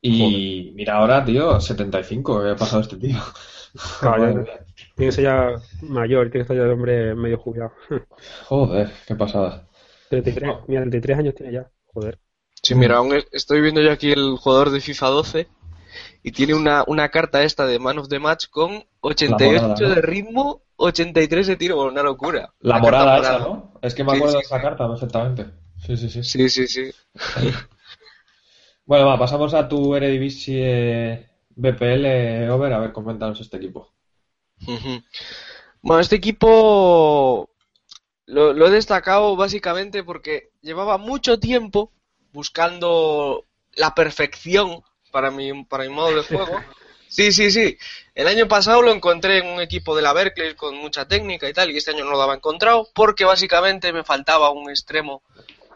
Y mira ahora, tío, 75. ¿Qué ha pasado este tío? tiene que ser ya mayor, tiene que estar ya de hombre medio jubilado. Joder, qué pasada. 33, mira, 33 años tiene ya, joder. Sí, mira, aún estoy viendo yo aquí el jugador de FIFA 12 y tiene una, una carta esta de Man of the Match con 88 de ritmo, 83 de tiro, una locura. La, morada esa, ¿no? Es que me acuerdo de esa carta perfectamente. Sí, sí, sí. Sí, sí, sí. bueno, va, pasamos a tu Eredivisie BPL, Over, a ver, coméntanos este equipo. Bueno, este equipo lo, he destacado básicamente porque llevaba mucho tiempo buscando la perfección para mi, para mi modo de juego. Sí, sí, sí. El año pasado lo encontré en un equipo de la Berkeley con mucha técnica y tal, y este año no lo había encontrado porque básicamente me faltaba un extremo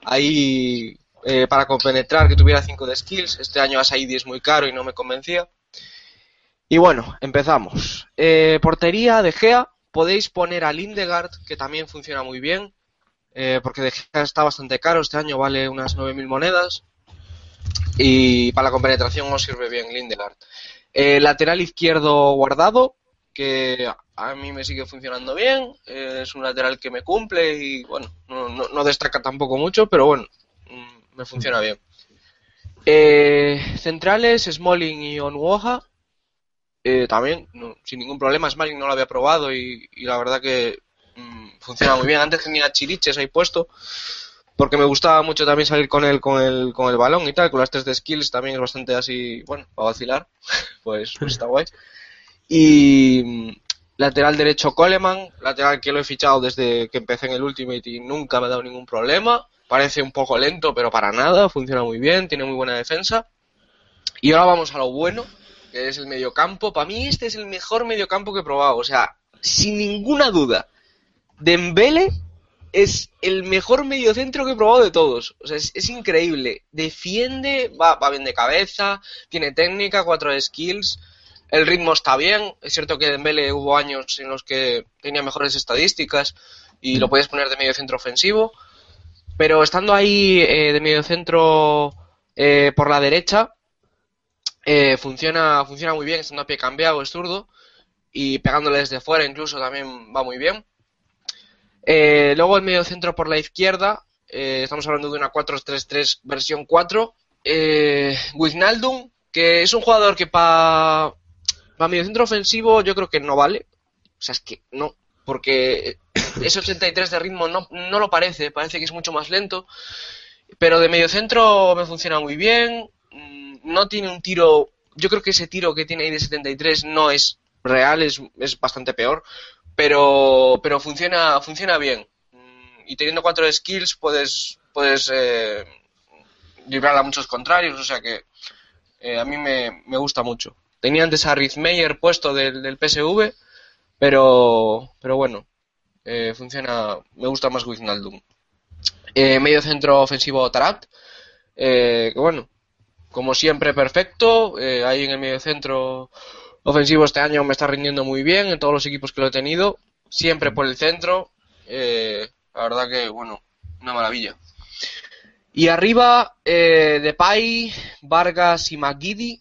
ahí eh, para compenetrar que tuviera 5 de skills. Este año Asaidi es muy caro y no me convencía. Y bueno, empezamos. Eh, portería de Gea, podéis poner a Lindegard, que también funciona muy bien, eh, porque de Gea está bastante caro, este año vale unas 9.000 monedas. Y para la compenetración os sirve bien Lindegard. Eh, lateral izquierdo guardado, que a mí me sigue funcionando bien. Eh, es un lateral que me cumple y, bueno, no, destaca tampoco mucho, pero bueno, mm, me funciona bien. Eh, centrales, Smalling y Onwoha. también, sin ningún problema. Smalling no lo había probado y, la verdad que mm, funciona muy bien. Antes tenía chiriches ahí puesto porque me gustaba mucho también salir con él con el, con el balón y tal, con las tres de skills también es bastante así, bueno, para vacilar, pues, pues, está guay. Y mm, lateral derecho Coleman, lateral que lo he fichado desde que empecé en el Ultimate y nunca me ha dado ningún problema. Parece un poco lento, pero para nada, funciona muy bien, tiene muy buena defensa. Y ahora vamos a lo bueno, que es el mediocampo. Para mí este es el mejor mediocampo que he probado, o sea, sin ninguna duda. Dembele es el mejor mediocentro que he probado de todos. O sea, es, increíble. Defiende, va, bien de cabeza, tiene técnica, cuatro skills. El ritmo está bien. Es cierto que en Dembele hubo años en los que tenía mejores estadísticas y lo puedes poner de mediocentro ofensivo. Pero estando ahí eh, de mediocentro eh, por la derecha, eh, funciona, funciona muy bien. Estando a pie cambiado, es zurdo. Y pegándole desde fuera incluso también va muy bien. Eh, luego el medio centro por la izquierda, eh, estamos hablando de una 4-3-3 versión 4. Eh, Wijnaldum, que es un jugador que para pa medio centro ofensivo yo creo que no vale. O sea, es que no, porque ese 83 de ritmo no, no lo parece, parece que es mucho más lento. Pero de medio centro me funciona muy bien. Mm, no tiene un tiro. Yo creo que ese tiro que tiene ahí de 73 no es real, es, es bastante peor pero, pero funciona, funciona bien. Mm, y teniendo cuatro skills puedes, puedes eh, librar a muchos contrarios, o sea que eh, a mí me, me, gusta mucho. Tenía antes a Meyer puesto del, del PSV, pero, pero bueno, eh, funciona, me gusta más Wijnaldum. Eh, medio centro ofensivo Tarat, que bueno, como siempre perfecto, ahí en el medio centro ofensivo este año me está rindiendo muy bien en todos los equipos que lo he tenido, siempre por el centro. Eh, la verdad que, bueno, una maravilla. Y arriba, eh, Depay, Vargas y McGiddy.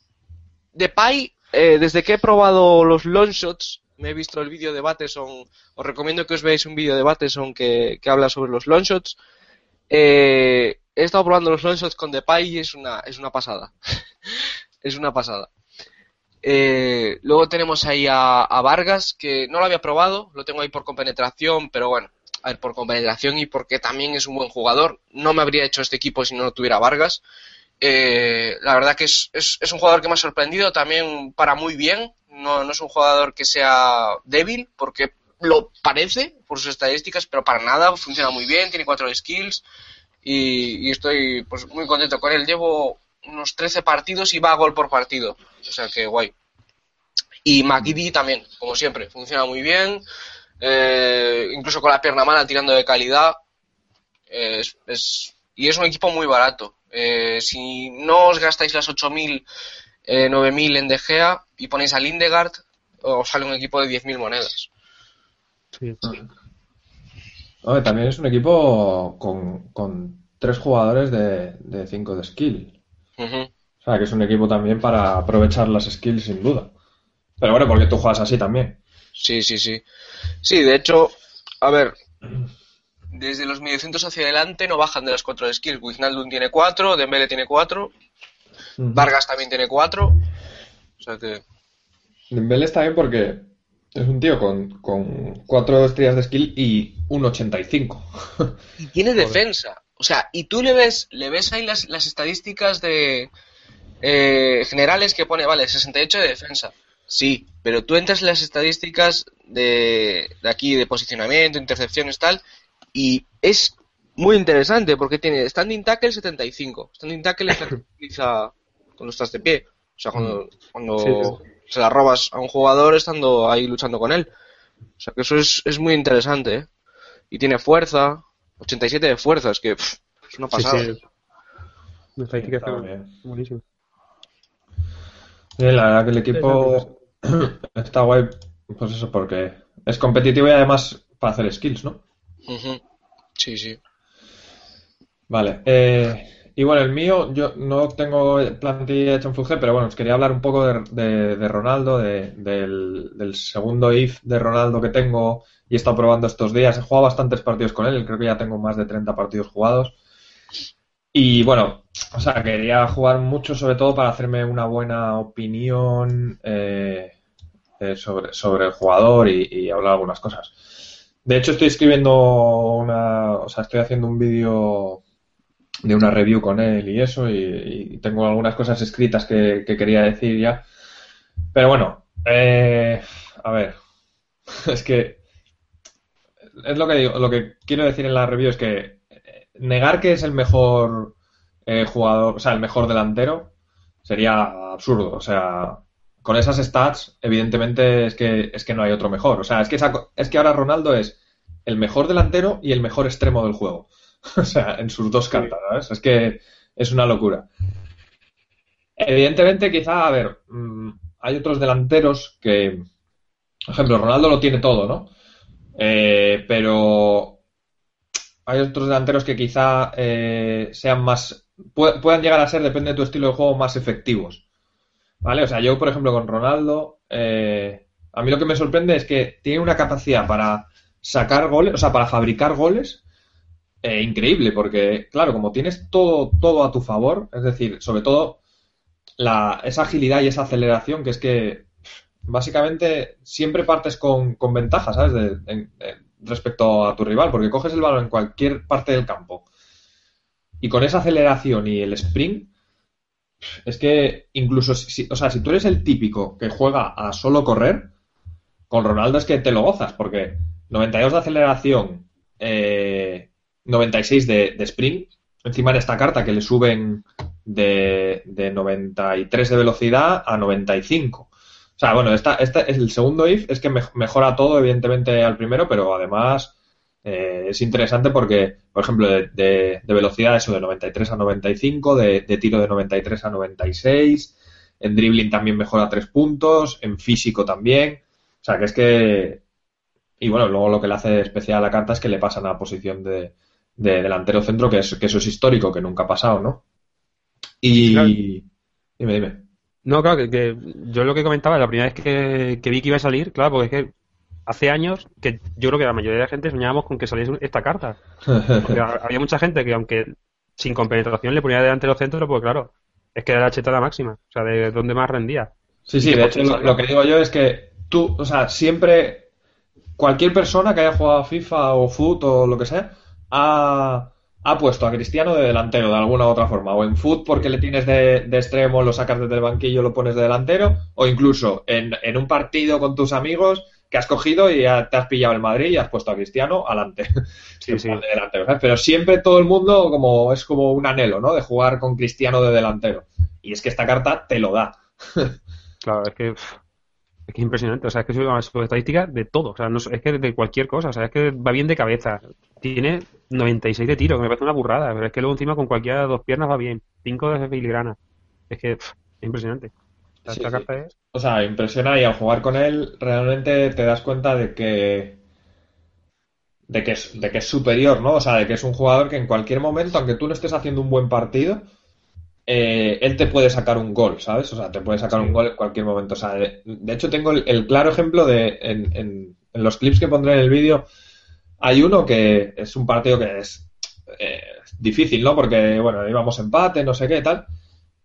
Depay, eh, desde que he probado los long shots, me he visto el vídeo de Bateson, os recomiendo que os veáis un vídeo de Bateson que, que habla sobre los long shots. Eh, he estado probando los long shots con Depay y es una, es una pasada. es una pasada. Eh, luego tenemos ahí a, Vargas, que no lo había probado, lo tengo ahí por compenetración, pero bueno, a ver, por compenetración y porque también es un buen jugador. No me habría hecho este equipo si no lo tuviera Vargas. Eh, la verdad que es, un jugador que me ha sorprendido, también para muy bien. No, no es un jugador que sea débil, porque lo parece por sus estadísticas, pero para nada, funciona muy bien, tiene cuatro skills y, y estoy pues muy contento con él. Llevo unos 13 partidos y va a gol por partido. O sea que guay. Y McGiddy también, como siempre, funciona muy bien. Eh, incluso con la pierna mala tirando de calidad. es, y es un equipo muy barato. Eh, si no os gastáis las 8.000, eh, 9.000 en De Gea y ponéis a Lindegard, os sale un equipo de 10.000 monedas. Sí. también es un equipo con, con tres jugadores de 5 de skill. O sea, que es un equipo también para aprovechar las skills sin duda. Pero bueno, porque tú juegas así también. Sí, sí, sí. Sí, de hecho, a ver, desde los mediocentros hacia adelante no bajan de las cuatro skills. Wijnaldum tiene cuatro, Dembele tiene cuatro, Vargas también tiene cuatro. O sea que... Dembele está bien porque es un tío con, cuatro estrellas de skill y un 85. y tiene defensa. O sea, y tú le ves, le ves ahí las, las estadísticas de eh, generales que pone, vale, 68 de defensa. Sí, pero tú entras en las estadísticas de, de aquí, de posicionamiento, intercepciones, tal, y es muy interesante porque tiene standing tackle 75. Standing tackle es la que utiliza cuando estás de pie. O sea, cuando, mm. cuando se la robas a un jugador estando ahí luchando con él. O sea que eso es, es muy interesante, ¿eh? Y tiene fuerza, 87 de fuerza, es que es una pasada. Sí, sí. estadística está buenísimo. la verdad que el equipo está guay, pues eso, porque es competitivo y además para hacer skills, ¿no? Sí, sí. Vale. Eh, y bueno, el mío, yo no tengo plantilla hecha en Full pero bueno, os quería hablar un poco de, de, Ronaldo, de, del, segundo IF de Ronaldo que tengo y he estado probando estos días. He jugado bastantes partidos con él, creo que ya tengo más de 30 partidos jugados. Y bueno, o sea, quería jugar mucho sobre todo para hacerme una buena opinión eh, eh, sobre, sobre el jugador y, y hablar algunas cosas. De hecho, estoy escribiendo una, o sea, estoy haciendo un vídeo de una review con él y eso, y, tengo algunas cosas escritas que, quería decir ya. Pero bueno, eh, a ver, es que es lo que digo, lo que quiero decir en la review es que eh, negar que es el mejor eh, jugador, o sea, el mejor delantero, sería absurdo. O sea, con esas stats, evidentemente es que, es que no hay otro mejor. O sea, es que, es que ahora Ronaldo es el mejor delantero y el mejor extremo del juego. o sea, en sus dos cartas, ¿sabes? Es que es una locura. Evidentemente, quizá, a ver, mm, hay otros delanteros que, por ejemplo, Ronaldo lo tiene todo, ¿no? Eh, pero hay otros delanteros que quizá eh, sean más, puedan llegar a ser, depende de tu estilo de juego, más efectivos. ¿Vale? O sea, yo, por ejemplo, con Ronaldo, eh, a mí lo que me sorprende es que tiene una capacidad para sacar goles, o sea, para fabricar goles eh, increíble, porque, claro, como tienes todo, todo a tu favor, es decir, sobre todo la, esa agilidad y esa aceleración, que es que básicamente siempre partes con, con ventaja, ¿sabes? respecto a tu rival, porque coges el balón en cualquier parte del campo. Y con esa aceleración y el sprint, es que incluso, si, o sea, si tú eres el típico que juega a solo correr, con Ronaldo es que te lo gozas, porque 92 de aceleración, eh, 96 de, de sprint. Encima de esta carta que le suben de, de 93 de velocidad a 95. O sea, bueno, esta, esta, el segundo if es que mejora todo, evidentemente, al primero, pero además eh, es interesante porque, por ejemplo, de, de, velocidad eso de 93 a 95, de, de, tiro de 93 a 96, en dribbling también mejora 3 puntos, en físico también. O sea, que es que... Y bueno, luego lo que le hace especial a la carta es que le pasan a posición de, de delantero centro, que, es, que eso es histórico, que nunca ha pasado, ¿no? Y... Dime, dime. No, claro, que, yo lo que comentaba, la primera vez que, vi que iba a salir, claro, porque es que hace años que yo creo que la mayoría de la gente soñábamos con que saliese esta carta. Porque había mucha gente que, aunque sin compenetración, le ponía delantero centro, pues claro, es que era la chetada máxima, o sea, de donde más rendía. Sí, sí, de hecho, lo, que digo yo es que tú, o sea, siempre, cualquier persona que haya jugado FIFA o Foot o lo que sea, ha, puesto a Cristiano de delantero de alguna u otra forma. O en foot porque le tienes de, extremo, lo sacas desde el banquillo, lo pones de delantero. O incluso en, un partido con tus amigos que has cogido y te has pillado el Madrid y has puesto a Cristiano adelante. Sí, sí. Pero siempre todo el mundo como es como un anhelo, ¿no? De jugar con Cristiano de delantero. Y es que esta carta te lo da. claro, es que es que es impresionante, o sea, es que es una estadística de todo, o sea, no, es que de cualquier cosa, o sea, es que va bien de cabeza. Tiene 96 de tiro, que me parece una burrada, pero es que luego encima con cualquiera de dos piernas va bien. 5 de filigrana. Es que es impresionante. O sea, impresiona y al jugar con él realmente te das cuenta de que de que es, de que es superior, ¿no? O sea, de que es un jugador que en cualquier momento, aunque tú no estés haciendo un buen partido, eh, él te puede sacar un gol, ¿sabes? O sea, te puede sacar un gol en cualquier momento. O sea, de, hecho tengo el, claro ejemplo de en, en, los clips que pondré en el vídeo, hay uno que es un partido que es eh, difícil, ¿no? Porque, bueno, íbamos empate, no sé qué, tal.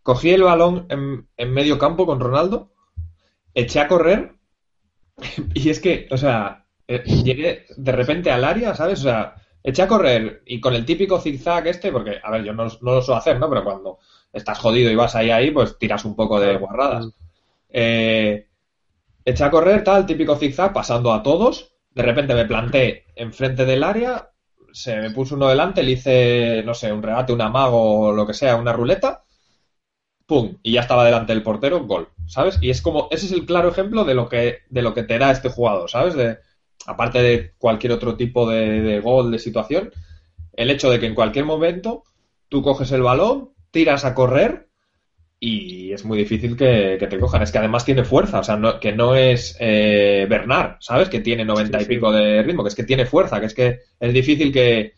Cogí el balón en, en medio campo con Ronaldo, eché a correr y es que, o sea, eh, llegué de repente al área, ¿sabes? O sea, eché a correr y con el típico zigzag este, porque, a ver, yo no, no lo suelo hacer, ¿no? Pero cuando estás jodido y vas ahí ahí, pues tiras un poco de guarradas. Eh, eché a correr, tal, típico zigzag, pasando a todos. De repente me planté enfrente del área, se me puso uno delante, le hice, no sé, un regate, un amago o lo que sea, una ruleta. pum, y ya estaba delante del portero, gol, ¿sabes? Y es como, ese es el claro ejemplo de lo que, de lo que te da este jugador, ¿sabes? De, aparte de cualquier otro tipo de, gol, de situación, el hecho de que en cualquier momento tú coges el balón, tiras a correr y es muy difícil que, te cojan. Es que además tiene fuerza, o sea, que no es eh, Bernard, ¿sabes? Que tiene noventa y pico de ritmo, que es que tiene fuerza, que es que es difícil que,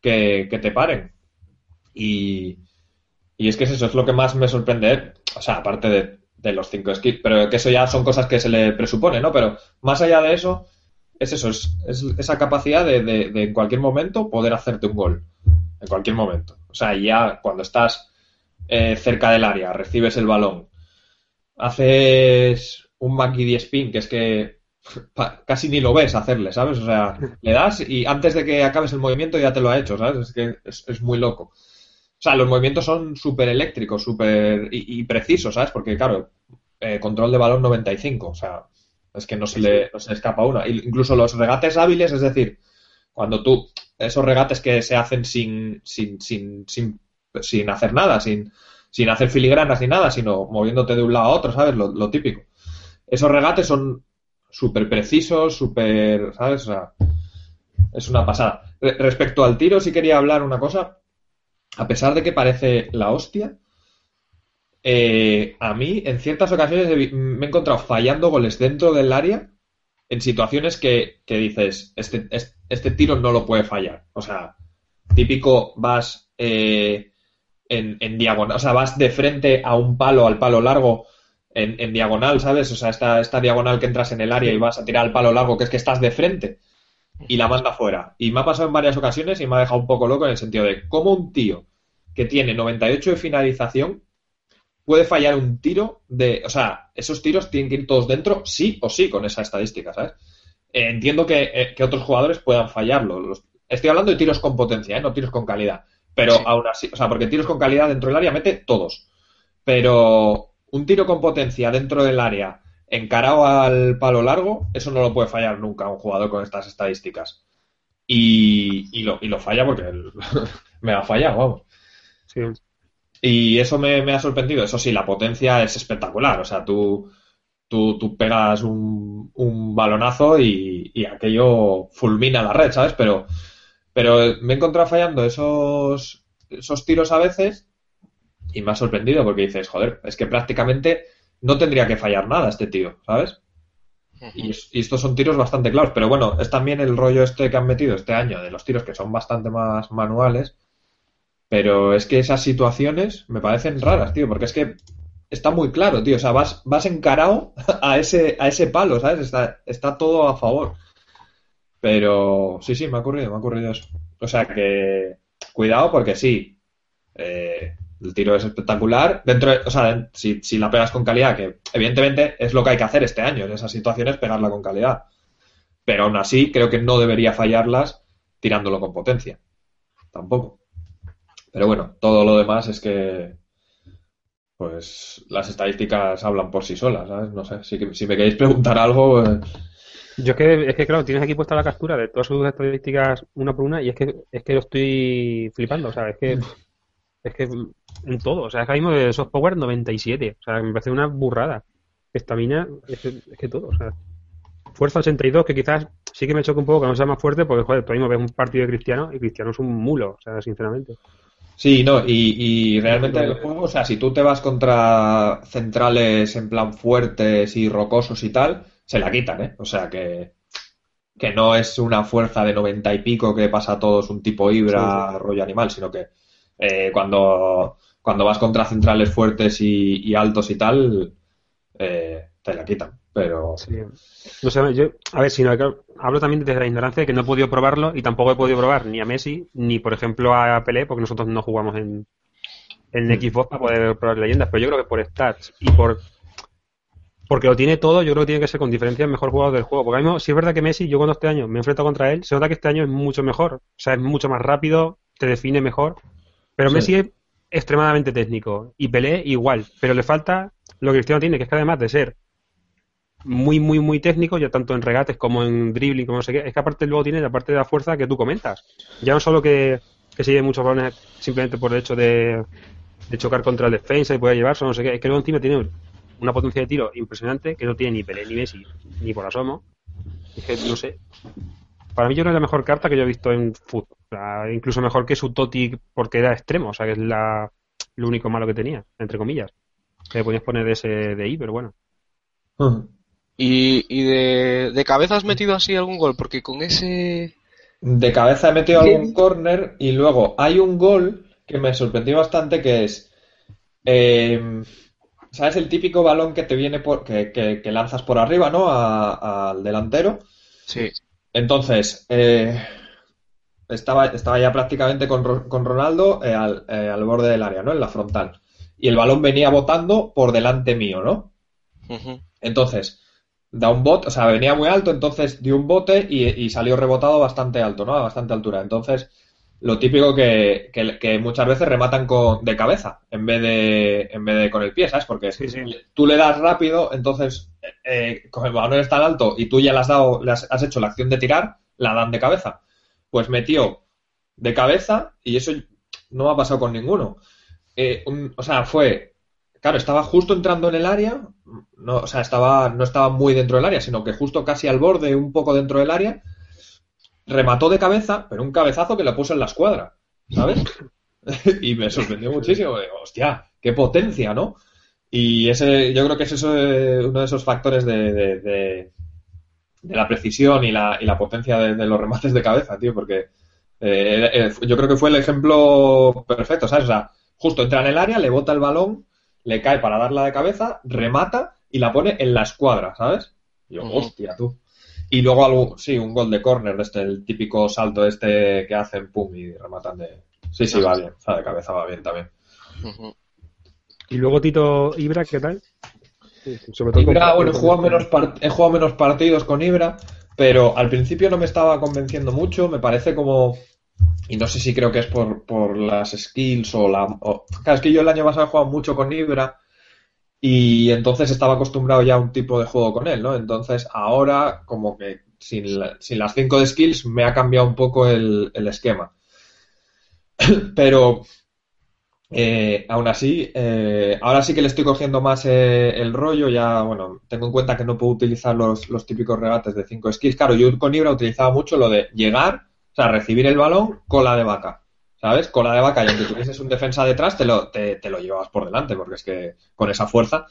que te paren. Y, y es que eso es lo que más me sorprende, o sea, aparte de, de los cinco skills, pero que eso ya son cosas que se le presupone, ¿no? Pero más allá de eso, es eso, es, esa capacidad de, de, en cualquier momento poder hacerte un gol. En cualquier momento. O sea, ya cuando estás eh, cerca del área, recibes el balón, haces un monkey spin, que es que casi ni lo ves hacerle, ¿sabes? O sea, le das y antes de que acabes el movimiento ya te lo ha hecho, ¿sabes? Es que es muy loco. O sea, los movimientos son súper eléctricos, súper y, precisos, ¿sabes? Porque, claro, eh, control de balón 95, o sea, es que no se, le, no se escapa una. Incluso los regates hábiles, es decir, cuando tú, esos regates que se hacen sin, sin, sin, sin, sin hacer nada, sin, sin hacer filigranas ni nada, sino moviéndote de un lado a otro, ¿sabes? Lo, típico. Esos regates son súper precisos, súper, ¿sabes? O sea, es una pasada. respecto al tiro, sí quería hablar una cosa a pesar de que parece la hostia, eh, a mí en ciertas ocasiones me he encontrado fallando goles dentro del área en situaciones que, dices, este, este, tiro no lo puede fallar. O sea, típico vas eh, en, diagonal, o sea, vas de frente a un palo, al palo largo, en, diagonal, ¿sabes? O sea, esta, esta diagonal que entras en el área y vas a tirar al palo largo, que es que estás de frente y la manda fuera. Y me ha pasado en varias ocasiones y me ha dejado un poco loco en el sentido de cómo un tío que tiene 98 de finalización puede fallar un tiro de... O sea, esos tiros tienen que ir todos dentro, sí o sí, con esa estadística, ¿sabes? Eh, entiendo eh, que, otros jugadores puedan fallarlo. estoy hablando de tiros con potencia, ¿eh? no tiros con calidad. Pero aún así, o sea, porque tiros con calidad dentro del área mete todos. Pero un tiro con potencia dentro del área encarado al palo largo, eso no lo puede fallar nunca un jugador con estas estadísticas. Y, lo, y lo, falla porque me ha fallado, vamos. Sí. Y eso me, ha sorprendido. Eso sí, la potencia es espectacular. O sea, tú, tú, tú pegas un, un balonazo y, y, aquello fulmina la red, ¿sabes? Pero, pero me he encontrado fallando esos, esos tiros a veces y me ha sorprendido porque dices, joder, es que prácticamente no tendría que fallar nada este tío, ¿sabes? Y, estos son tiros bastante claros, pero bueno, es también el rollo este que han metido este año de los tiros que son bastante más manuales, pero es que esas situaciones me parecen raras, tío, porque es que está muy claro, tío, o sea, vas, vas encarado a ese, a ese palo, ¿sabes? Está, está todo a favor. Pero sí, sí, me ha ocurrido, me ha ocurrido eso. O sea que, cuidado porque sí, eh, el tiro es espectacular. Dentro, o sea, si, si, la pegas con calidad, que evidentemente es lo que hay que hacer este año en esas situaciones, pegarla con calidad. Pero aún así, creo que no debería fallarlas tirándolo con potencia. Tampoco. Pero bueno, todo lo demás es que. Pues las estadísticas hablan por sí solas, ¿sabes? No sé, si, si me queréis preguntar algo. Eh. Yo es que, es que, claro, tienes aquí puesta la captura de todas sus estadísticas una por una y es que, es que lo estoy flipando, o sea, es que. Es que en todo. O sea, es que mismo de soft power 97. O sea, me parece una burrada. Estamina, es que, es que todo. O sea, fuerza 82, que quizás sí que me choca un poco que no sea más fuerte, porque, joder, tú mismo ves un partido de Cristiano y Cristiano es un mulo, o sea, sinceramente. Sí, no, y, y realmente el juego, o sea, si tú te vas contra centrales en plan fuertes y rocosos y tal, se la quitan, ¿eh? O sea, que, que no es una fuerza de 90 y pico que pasa a todos un tipo Ibra, rollo animal, sino que eh, cuando cuando vas contra centrales fuertes y, altos y tal, eh, te la quitan. Pero. Sí. No sé, yo, a ver, si no, hablo también desde la ignorancia de que no he podido probarlo y tampoco he podido probar ni a Messi ni, por ejemplo, a Pelé, porque nosotros no jugamos en, en. Xbox para poder probar leyendas. Pero yo creo que por stats y por. Porque lo tiene todo, yo creo que tiene que ser con diferencia el mejor jugador del juego. Porque mismo, si es verdad que Messi, yo cuando este año me he enfrentado contra él, se nota que este año es mucho mejor. O sea, es mucho más rápido, te define mejor. Pero Messi es extremadamente técnico y Pelé igual, pero le falta lo que Cristiano tiene, que es que además de ser muy, muy, muy técnico, ya tanto en regates como en dribbling, como no sé qué, es que aparte luego tiene la parte de la fuerza que tú comentas. Ya no solo que, que sigue muchos balones simplemente por el hecho de, de chocar contra el defensa y puede llevarse, no sé qué. Es que luego encima tiene una potencia de tiro impresionante que no tiene ni Pelé, ni Messi, ni por asomo. Es que no sé. Para mí yo no es la mejor carta que yo he visto en fútbol. incluso mejor que su Toti porque era extremo, o sea que es la, lo único malo que tenía, entre comillas. Que le podías poner ese de ahí, pero bueno. ¿Y, y de, de, cabeza has metido así algún gol? Porque con ese... De cabeza he metido algún córner y luego hay un gol que me sorprendió bastante que es... Eh, ¿Sabes el típico balón que te viene por... que, que, lanzas por arriba, ¿no? al delantero. Sí. Entonces, eh, estaba, estaba ya prácticamente con, con Ronaldo eh, al, al, borde del área, ¿no? En la frontal. Y el balón venía botando por delante mío, ¿no? Entonces, da un bote, o sea, venía muy alto, entonces dio un bote y, salió rebotado bastante alto, ¿no? A bastante altura. Entonces, lo típico que, que, muchas veces rematan con, de cabeza en vez de, en vez de con el pie, ¿sabes? Porque tú le das rápido, entonces, eh, con el balón es tan alto y tú ya le has dado, le has, hecho la acción de tirar, la dan de cabeza. Pues metió de cabeza y eso no me ha pasado con ninguno. Eh, o sea, fue Claro, estaba justo entrando en el área, no, o sea, estaba, no estaba muy dentro del área, sino que justo casi al borde, un poco dentro del área, remató de cabeza, pero un cabezazo que le puso en la escuadra, ¿sabes? y me sorprendió muchísimo, hostia, qué potencia, ¿no? Y ese, yo creo que es eso, eh, uno de esos factores de, de, la precisión y la, y la potencia de, los remates de cabeza, tío, porque eh, eh, yo creo que fue el ejemplo perfecto, ¿sabes? O sea, justo entra en el área, le bota el balón le cae para darla de cabeza, remata y la pone en la escuadra, ¿sabes? Y yo, hostia, tú. Y luego algo, sí, un gol de córner, este, el típico salto este que hacen, pum, y rematan de... Sí, sí, va bien, o sea, de cabeza va bien también. Y luego Tito Ibra, ¿qué tal? Ibra, bueno, he jugado, menos he jugado menos partidos con Ibra, pero al principio no me estaba convenciendo mucho, me parece como y no sé si creo que es por, por las skills o la... Claro, es que yo el año pasado he jugado mucho con Ibra y entonces estaba acostumbrado ya a un tipo de juego con él, ¿no? Entonces ahora como que sin, sin las 5 de skills me ha cambiado un poco el, esquema. Pero eh, aún así, eh, ahora sí que le estoy cogiendo más eh, el rollo. Ya, bueno, tengo en cuenta que no puedo utilizar los, los típicos regates de 5 skills. Claro, yo con Ibra utilizaba mucho lo de llegar o sea, recibir el balón, cola de vaca. ¿Sabes? Cola de vaca y aunque tuvieses un defensa detrás, te lo, te, lo llevabas por delante, porque es que con esa fuerza.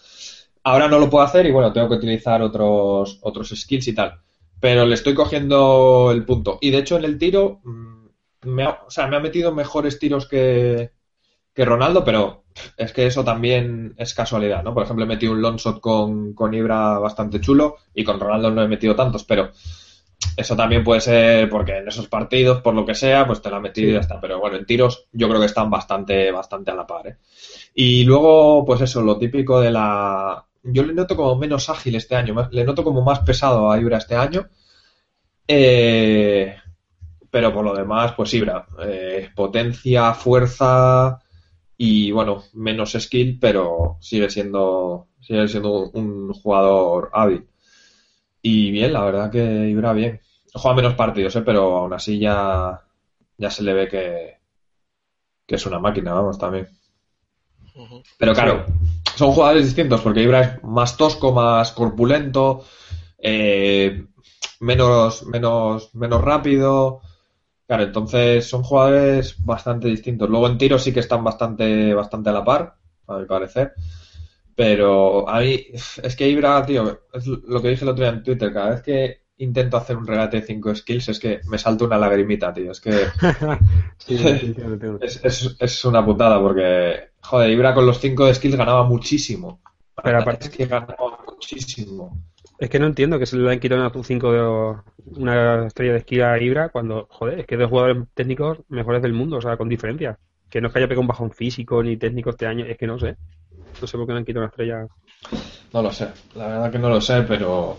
Ahora no lo puedo hacer y bueno, tengo que utilizar otros, otros skills y tal. Pero le estoy cogiendo el punto. Y de hecho en el tiro, mm, me ha, o sea, me ha metido mejores tiros que, que Ronaldo, pero es que eso también es casualidad, ¿no? Por ejemplo, he metido un long shot con, con Ibra bastante chulo y con Ronaldo no he metido tantos, pero eso también puede ser porque en esos partidos, por lo que sea, pues te la ha metido y ya está. Pero bueno, en tiros yo creo que están bastante, bastante a la par. ¿eh? Y luego, pues eso, lo típico de la... Yo le noto como menos ágil este año, le noto como más pesado a Ibra este año. Eh, pero por lo demás, pues Ibra, eh, potencia, fuerza y bueno, menos skill, pero sigue siendo, sigue siendo un jugador hábil. Y bien, la verdad que Ibra bien. Juega menos partidos, ¿eh? pero aún así ya, ya se le ve que, que es una máquina, vamos, también. Pero claro, son jugadores distintos porque Ibra es más tosco, más corpulento, eh, menos, menos, menos rápido. Claro, entonces son jugadores bastante distintos. Luego en tiro sí que están bastante, bastante a la par, a mi parecer. Pero a mí, es que Ibra, tío, es lo que dije el otro día en Twitter, cada vez que intento hacer un regate de 5 skills es que me salta una lagrimita, tío. Es que es, es, una putada porque, joder, Ibra con los 5 de skills ganaba muchísimo. Pero aparte es que ganaba muchísimo. Es que no entiendo que se le han quitado una 5 de una estrella de esquí a Ibra cuando, joder, es que dos jugadores técnicos mejores del mundo, o sea, con diferencia. Que no es que haya pegado un bajón físico ni técnico este año, es que no sé. No sé por qué han quitado una estrella. No lo sé, la verdad que no lo sé, pero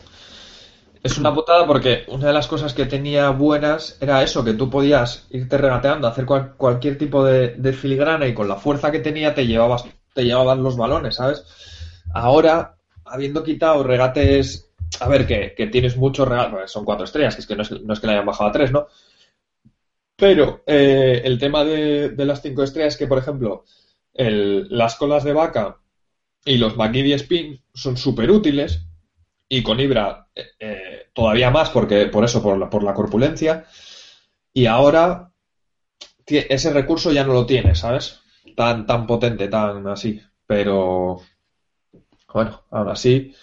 es una putada porque una de las cosas que tenía buenas era eso, que tú podías irte regateando, hacer cualquier tipo de, filigrana y con la fuerza que tenía te llevabas, te llevaban los balones, ¿sabes? Ahora, habiendo quitado regates, a ver, que, tienes muchos regates, son cuatro estrellas, que es que no es, que le hayan bajado a tres, ¿no? Pero eh, el tema de, de, las cinco estrellas es que, por ejemplo, las colas de vaca y los McGiddy Spin son súper útiles y con Ibra eh, eh, todavía más porque por eso, por la, por la corpulencia. Y ahora ese recurso ya no lo tiene, ¿sabes? Tan, tan potente, tan así. Pero bueno, aún así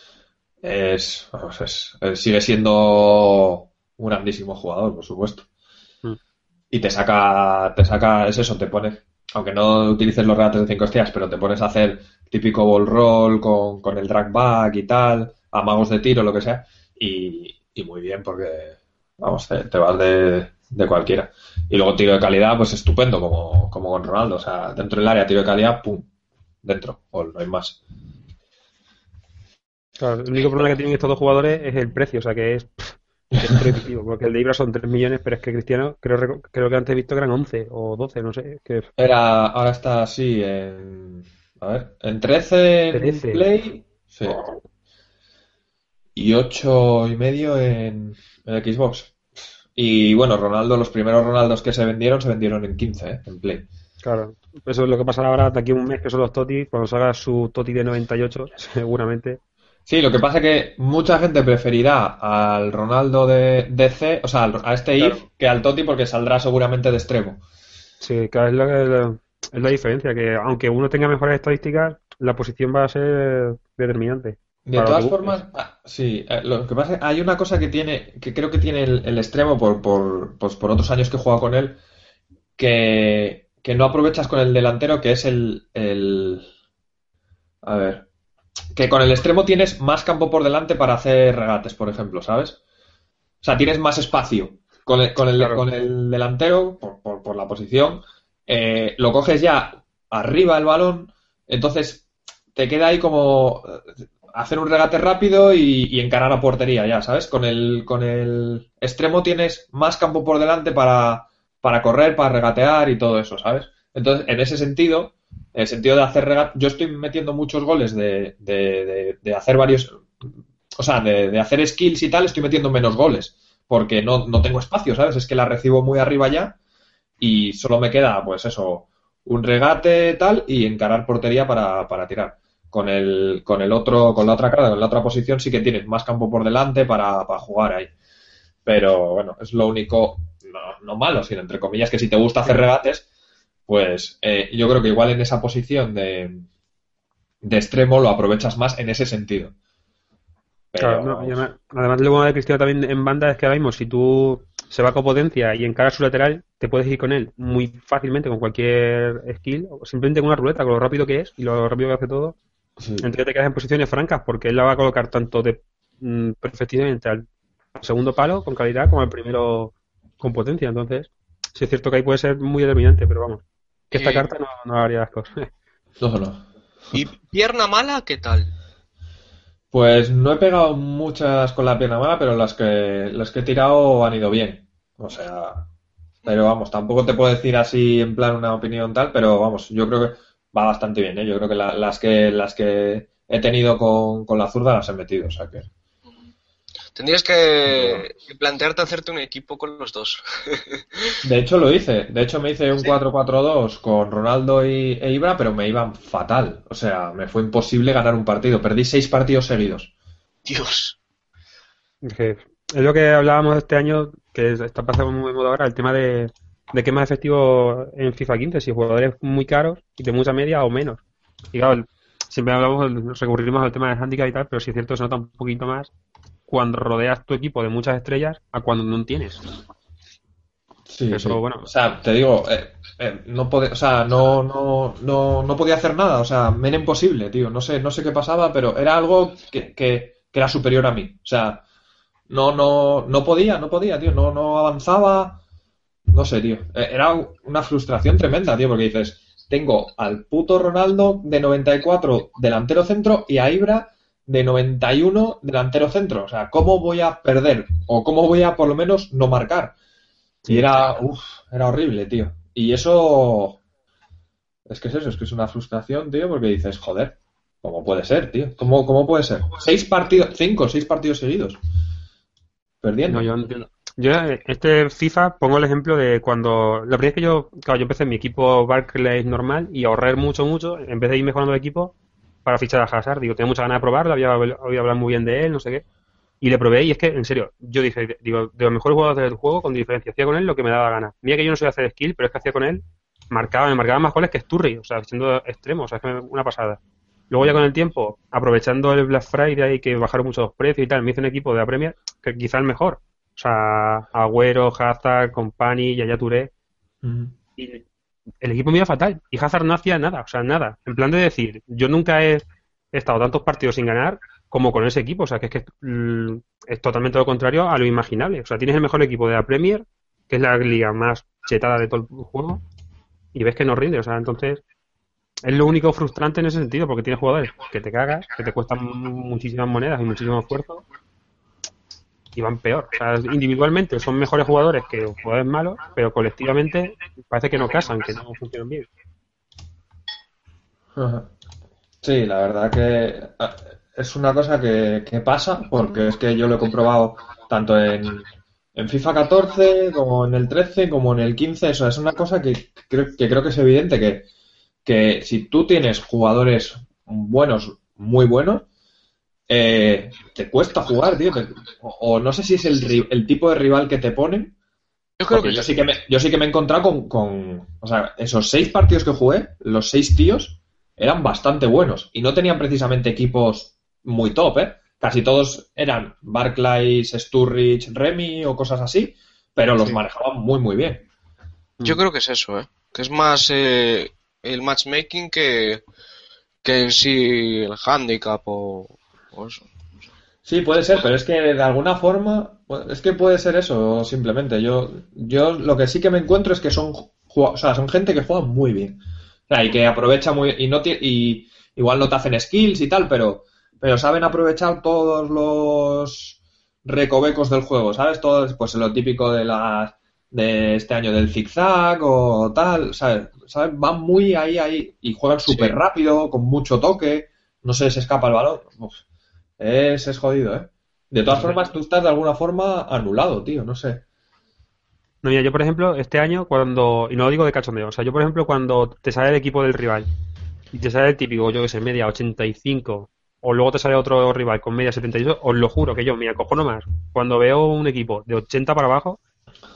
es, sigue siendo un grandísimo jugador, por supuesto. Hmm. Y te saca, te saca, es eso, te pone, aunque no utilices los regates de 5 estrellas, pero te pones a hacer típico ball roll con, con el drag back y tal, amagos de tiro, lo que sea, y, muy bien porque, vamos, te, vas de, de, cualquiera. Y luego tiro de calidad, pues estupendo, como, como con Ronaldo, o sea, dentro del área, tiro de calidad, pum, dentro, o no hay más. Claro, el único problema que tienen estos dos jugadores es el precio, o sea que es, prohibitivo, porque el de Ibra son 3 millones, pero es que Cristiano creo, creo que antes he visto que eran 11 o 12, no sé. Que... Era, ahora está así en, a ver, en 13 en Play, sí y ocho y medio en, Xbox. Y bueno, Ronaldo, los primeros Ronaldos que se vendieron, se vendieron en 15, ¿eh? en Play. Claro, eso es lo que pasará ahora de aquí a un mes, que son los Toti, cuando salga su Toti de 98, seguramente. Sí, lo que pasa es que mucha gente preferirá al Ronaldo de DC, o sea, a este IF, que al Toti porque saldrá seguramente de extremo. Sí, claro, es la, es la diferencia, que aunque uno tenga mejores estadísticas, la posición va a ser determinante. De todas formas, ah, sí, eh, lo que pasa es que hay una cosa que tiene, que creo que tiene el, extremo por, por, pues por otros años que he jugado con él, que, no aprovechas con el delantero, que es el, el, A ver. Que con el extremo tienes más campo por delante para hacer regates, por ejemplo, ¿sabes? O sea, tienes más espacio. Con el, con el, con el delantero, por, por, la posición, eh, lo coges ya arriba el balón, entonces te queda ahí como hacer un regate rápido y, encarar a portería ya, ¿sabes? Con el, con el extremo tienes más campo por delante para, para correr, para regatear y todo eso, ¿sabes? Entonces, en ese sentido, en el sentido de hacer regate, yo estoy metiendo muchos goles de, de, de, hacer varios, o sea, de, hacer skills y tal, estoy metiendo menos goles, porque no, no tengo espacio, ¿sabes? Es que la recibo muy arriba ya y solo me queda, pues eso, un regate tal y encarar portería para, para tirar con el, con el otro, con la otra cara, con la otra posición, sí que tienes más campo por delante para, jugar ahí. Pero bueno, es lo único, no, malo, sino entre comillas, que si te gusta hacer regates, pues eh, yo creo que igual en esa posición de, de extremo lo aprovechas más en ese sentido. Claro, además, lo bueno de Cristiano también en banda es que ahora mismo, si tú se va con potencia y encara su lateral, te puedes ir con él muy fácilmente con cualquier skill, o simplemente con una ruleta, con lo rápido que es y lo rápido que hace todo. Entonces te quedas en posiciones francas porque él la va a colocar tanto de mm, perfectamente al segundo palo con calidad como al primero con potencia. Entonces, sí es cierto que ahí puede ser muy determinante, pero vamos, que esta carta no, no haría las cosas. No, no. ¿Y pierna mala qué tal? Pues no he pegado muchas con la pierna mala, pero las que, las que he tirado han ido bien. O sea, pero vamos, tampoco te puedo decir así en plan una opinión tal, pero vamos, yo creo que va bastante bien, ¿eh? Yo creo que las que las que he tenido con, con, la zurda las he metido, o sea que... Tendrías que, plantearte hacerte un equipo con los dos. de hecho lo hice, de hecho me hice un 4-4-2 con Ronaldo y, e Ibra, pero me iban fatal, o sea, me fue imposible ganar un partido, perdí seis partidos seguidos. Dios. Es lo que hablábamos este año, que está pasando muy de moda ahora, el tema de, de qué es más efectivo en FIFA 15, si jugadores muy caros y de mucha media o menos. Y claro, siempre hablamos, recurrimos al tema de handicap y tal, pero si es cierto, se nota un poquito más cuando rodeas tu equipo de muchas estrellas a cuando no tienes. Sí, Eso, bueno. O sea, te digo, eh, eh, no o sea, no, no, no, no, podía hacer nada, o sea, me era imposible, tío. No sé, no sé qué pasaba, pero era algo que, que, que era superior a mí. O sea, no, no, no podía, no podía, tío, no, no avanzaba no sé, tío. Eh, era una frustración tremenda, tío, porque dices, tengo al puto Ronaldo de 94 delantero centro y a Ibra de 91 delantero centro. O sea, ¿cómo voy a perder? O ¿cómo voy a por lo menos no marcar? Y era, era horrible, tío. Y eso... Es que es eso, es que es una frustración, tío, porque dices, joder, ¿cómo puede ser, tío? ¿Cómo, cómo puede ser? Seis partidos, cinco, seis partidos seguidos. Perdiendo. No, yo yo este FIFA pongo el ejemplo de cuando la primera vez que yo, claro, yo empecé en mi equipo Barclays normal y ahorrar mucho, mucho, en vez de ir mejorando el equipo para fichar a Hazard, digo, tenía mucha ganas de probarlo, había oído hablar muy bien de él, no sé qué, y le probé y es que, en serio, yo dije, digo, de los mejores jugadores del juego, con diferencia, hacía con él lo que me daba gana. Mira que yo no soy hacer skill, pero es que hacía con él, marcaba, me marcaba más goles que Sturry, o sea, siendo extremo, o sea, es que una pasada. Luego ya con el tiempo, aprovechando el Black Friday que bajaron mucho los precios y tal, me hice un equipo de la Premier que quizá el mejor. O sea, Agüero, Hazard, Company, Yaya Touré. Y el equipo me iba fatal. Y Hazard no hacía nada, o sea, nada. En plan de decir, yo nunca he estado tantos partidos sin ganar como con ese equipo. O sea, que es que es totalmente lo contrario a lo imaginable. O sea, tienes el mejor equipo de la Premier, que es la liga más chetada de todo el juego, y ves que no rinde. O sea, entonces es lo único frustrante en ese sentido, porque tienes jugadores que te cagas, que te cuestan muchísimas monedas y muchísimo esfuerzo, y van peor. O sea, individualmente son mejores jugadores que jugadores malos, pero colectivamente parece que no casan, que no funcionan bien. Sí, la verdad que ah, es una cosa que, pasa, porque es que yo lo he comprobado tanto en, en FIFA 14 como en el 13 como en el 15. Eso es una cosa que creo que, creo que es evidente que que si tú tienes jugadores buenos, muy buenos, eh, te cuesta jugar, tío. o, no sé si es el, el, tipo de rival que te ponen. Yo creo que yo sí que me, yo sí que me he encontrado con, con, o sea, esos seis partidos que jugué, los seis tíos eran bastante buenos y no tenían precisamente equipos muy top, ¿eh? Casi todos eran Barclays, Sturridge, Remy o cosas así, pero los manejaban muy, muy bien. Yo creo que es eso, ¿eh? Que es más eh, el matchmaking que, que en sí el handicap o, Sí, puede ser, pero es que de alguna forma, es que puede ser eso simplemente. Yo, yo lo que sí que me encuentro es que son, o sea, son gente que juega muy bien. O sea, y que aprovecha muy y no y igual no te hacen skills y tal, pero pero saben aprovechar todos los recovecos del juego, ¿sabes? Todo, pues lo típico de las de este año del zigzag o tal, ¿sabes? Van muy ahí, ahí y juegan súper rápido, con mucho toque, no se les escapa el balón. Es, es jodido, ¿eh? De todas formas, tú estás de alguna forma anulado, tío, no sé. No, mira, yo por ejemplo, este año cuando, y no lo digo de cachondeo, o sea, yo por ejemplo cuando te sale el equipo del rival y te sale el típico, yo que sé, media 85, o luego te sale otro rival con media 78, os lo juro que yo, mira, cojo nomás, cuando veo un equipo de 80 para abajo,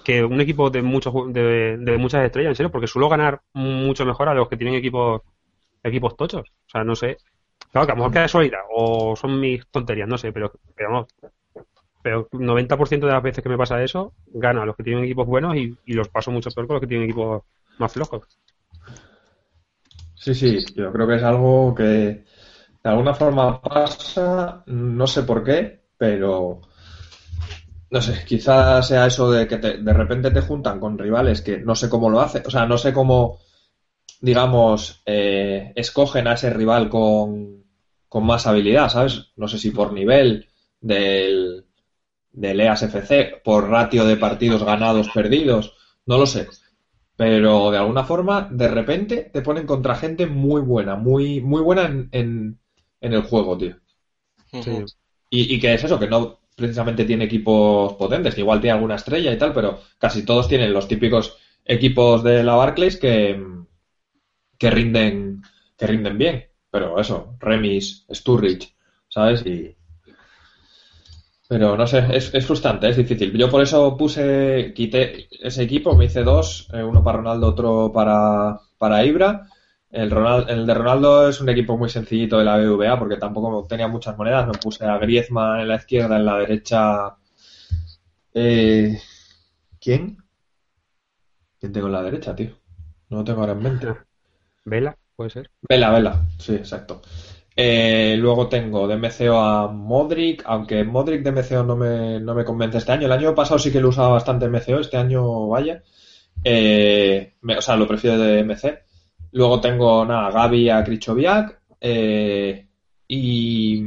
que un equipo de, muchos de, muchas estrellas, en serio, porque suelo ganar mucho mejor a los que tienen equipos equipos tochos. O sea, no sé. Claro, que a lo mejor queda sólida o son mis tonterías, no sé, pero, pero vamos. Pero 90% de las veces que me pasa eso, gano a los que tienen equipos buenos y, los paso mucho peor con los que tienen equipos más flojos. Sí, sí, yo creo que es algo que de alguna forma pasa, no sé por qué, pero no sé, quizás sea eso de que de repente te juntan con rivales que no sé cómo lo hacen, o sea, no sé cómo, digamos, eh, escogen a ese rival con, con, más habilidad, ¿sabes? No sé si por nivel del, del EASFC, por ratio de partidos ganados, perdidos, no lo sé. Pero de alguna forma, de repente te ponen contra gente muy buena, muy, muy buena en, en, el juego, tío. Sí. Y, y que es eso, que no, precisamente tiene equipos potentes, que igual tiene alguna estrella y tal, pero casi todos tienen los típicos equipos de la Barclays que, que rinden que rinden bien. Pero eso, Remis, Sturridge, ¿sabes? Y, pero no sé, es, es, frustrante, es difícil. Yo por eso puse, quité ese equipo, me hice dos, eh, uno para Ronaldo, otro para, para Ibra, el, el de Ronaldo es un equipo muy sencillito de la BVA porque tampoco tenía muchas monedas. Me puse a Griezmann en la izquierda, en la derecha. Eh, ¿Quién? ¿Quién tengo en la derecha, tío? No lo tengo ahora en mente. Vela, puede ser. Vela, Vela, sí, exacto. Eh, luego tengo de MCO a Modric, aunque Modric de MCO no me, no me convence este año. El año pasado sí que lo usaba bastante MCO, este año vaya. Eh, o sea, lo prefiero de MC. Luego tengo, nada, Gaby a Krichoviak. Eh, y,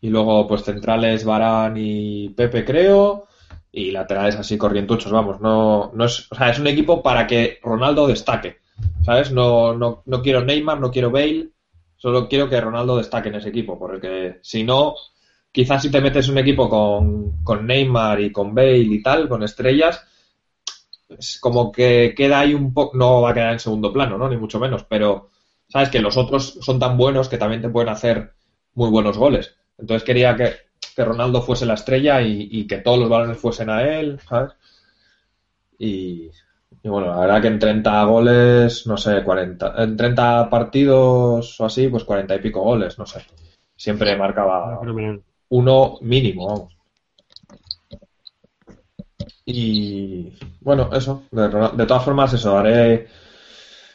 y luego, pues centrales Barán y Pepe, creo. Y laterales así corrientuchos, vamos. No, no es, o sea, es un equipo para que Ronaldo destaque. ¿Sabes? No, no, no quiero Neymar, no quiero Bale. Solo quiero que Ronaldo destaque en ese equipo. Porque si no, quizás si te metes un equipo con, con Neymar y con Bale y tal, con estrellas, es como que queda ahí un poco, no va a quedar en segundo plano, ¿no? Ni mucho menos, pero sabes que los otros son tan buenos que también te pueden hacer muy buenos goles. Entonces quería que, que Ronaldo fuese la estrella y, que todos los balones fuesen a él, ¿sabes? Y, bueno, la verdad que en 30 goles, no sé, 40, en 30 partidos o así, pues 40 y pico goles, no sé. Siempre marcaba uno mínimo, vamos. Y bueno, eso. De, todas formas, eso. Haré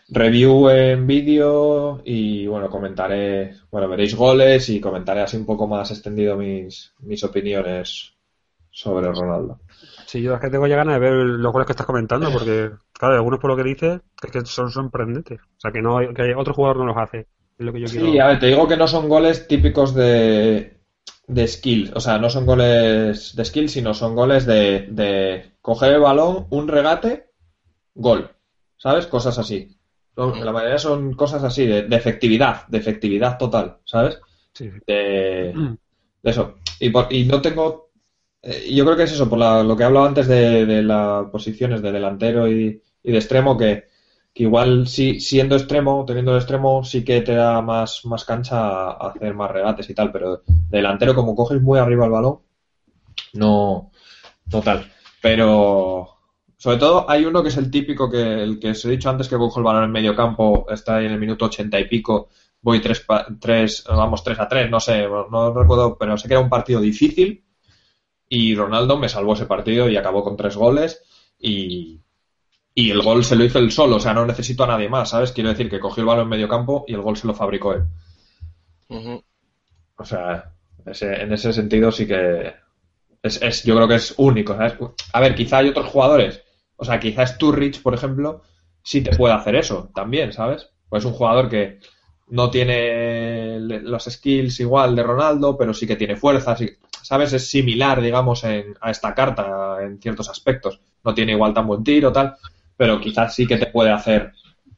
review en vídeo y bueno, comentaré. Bueno, veréis goles y comentaré así un poco más extendido mis, mis opiniones sobre Ronaldo. Sí, yo es que tengo ya ganas de ver los goles que estás comentando porque, claro, algunos por lo que dices es que son sorprendentes. O sea, que, no, que otro jugador no los hace. Es lo que yo sí, a ver, te digo que no son goles típicos de, de skill. O sea, no son goles de skill, sino son goles de, de coger el balón, un regate, gol. ¿Sabes? Cosas así. la mayoría son cosas así, de, efectividad, de efectividad total, ¿sabes? Sí. De, eso. Y, por, y no tengo. Eh, yo creo que es eso, por lo que he hablado antes de, las posiciones de delantero y, de extremo, que que igual sí, siendo extremo, teniendo el extremo, sí que te da más, más cancha a hacer más regates y tal, pero delantero, como coges muy arriba el balón, no, no tal. Pero sobre todo hay uno que es el típico que el que os he dicho antes que cojo el balón en medio campo, está ahí en el minuto ochenta y pico, voy tres, tres vamos tres a tres, no sé, no recuerdo, pero sé que era un partido difícil y Ronaldo me salvó ese partido y acabó con tres goles y, y el gol se lo hizo él solo, o sea, no necesito a nadie más, ¿sabes? Quiero decir que cogió el balón en medio campo y el gol se lo fabricó él. O sea, en ese sentido sí que es, yo creo que es único, ¿sabes? A ver, quizá hay otros jugadores, o sea, quizás Turrich, por ejemplo, sí te puede hacer eso también, ¿sabes? Pues es un jugador que no tiene los skills igual de Ronaldo, pero sí que tiene fuerza, ¿sabes? Es similar, digamos, a esta carta en ciertos aspectos. No tiene igual tan buen tiro, tal, pero quizás sí que te puede hacer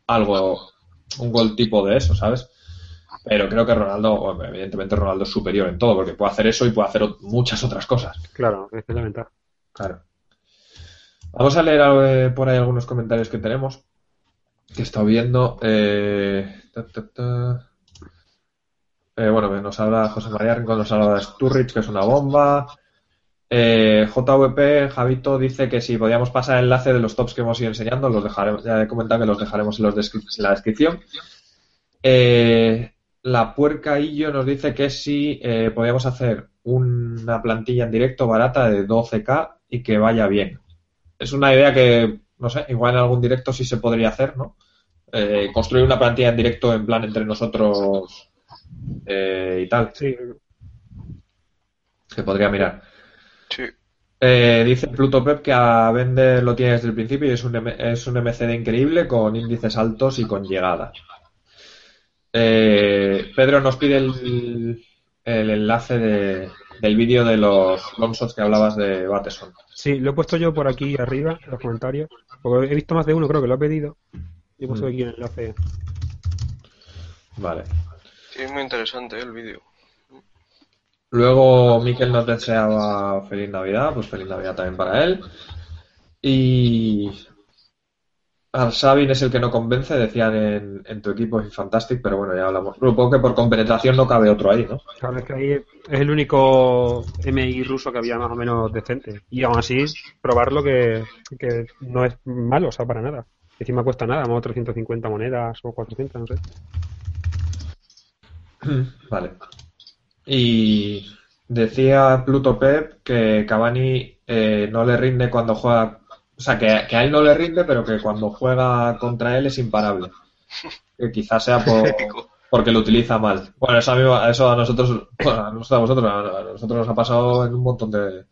algo, un gol tipo de eso, ¿sabes? Pero creo que Ronaldo, evidentemente Ronaldo es superior en todo, porque puede hacer eso y puede hacer muchas otras cosas. Claro, es la ventaja. Claro. Vamos a leer eh, por ahí algunos comentarios que tenemos, que he estado viendo. Eh, eh, bueno, nos habla José María Rincón, nos habla de Sturridge, que es una bomba. Eh, JVP, Javito dice que si podíamos pasar el enlace de los tops que hemos ido enseñando, los dejaremos, ya he comentado que los dejaremos en, los la descripción. Eh, la puerca yo nos dice que si eh, podíamos hacer una plantilla en directo barata de 12K y que vaya bien. Es una idea que, no sé, igual en algún directo sí se podría hacer, ¿no? Construir una plantilla en directo en plan entre nosotros y tal. Sí. Se podría mirar. Eh, dice Pluto Pep que a vender lo tiene desde el principio y es un, es un MCD increíble con índices altos y con llegadas. Eh, Pedro nos pide el, enlace del vídeo de los longshots que hablabas de Bateson. Sí, lo he puesto yo por aquí arriba en los comentarios. Porque he visto más de uno, creo que lo ha pedido. Y he puesto mm. aquí el enlace. Vale. Sí, es muy interesante el vídeo. Luego Miquel nos deseaba feliz Navidad, pues feliz Navidad también para él. Y Sabin es el que no convence, decían en, tu equipo es fantástico, pero bueno, ya hablamos. Supongo que por compenetración no cabe otro ahí, ¿no? Claro, es que ahí es el único MI ruso que había más o menos decente. Y aún así, probarlo que, que no es malo, o sea, para nada. Encima cuesta nada, más 350 monedas o 400, no sé. Vale. Y decía Pluto Pep que Cavani eh, no le rinde cuando juega. O sea, que, a él no le rinde, pero que cuando juega contra él es imparable. Que quizás sea por, porque lo utiliza mal. Bueno, eso a, eso a nosotros, a nosotros, a nosotros nos ha pasado en un montón de,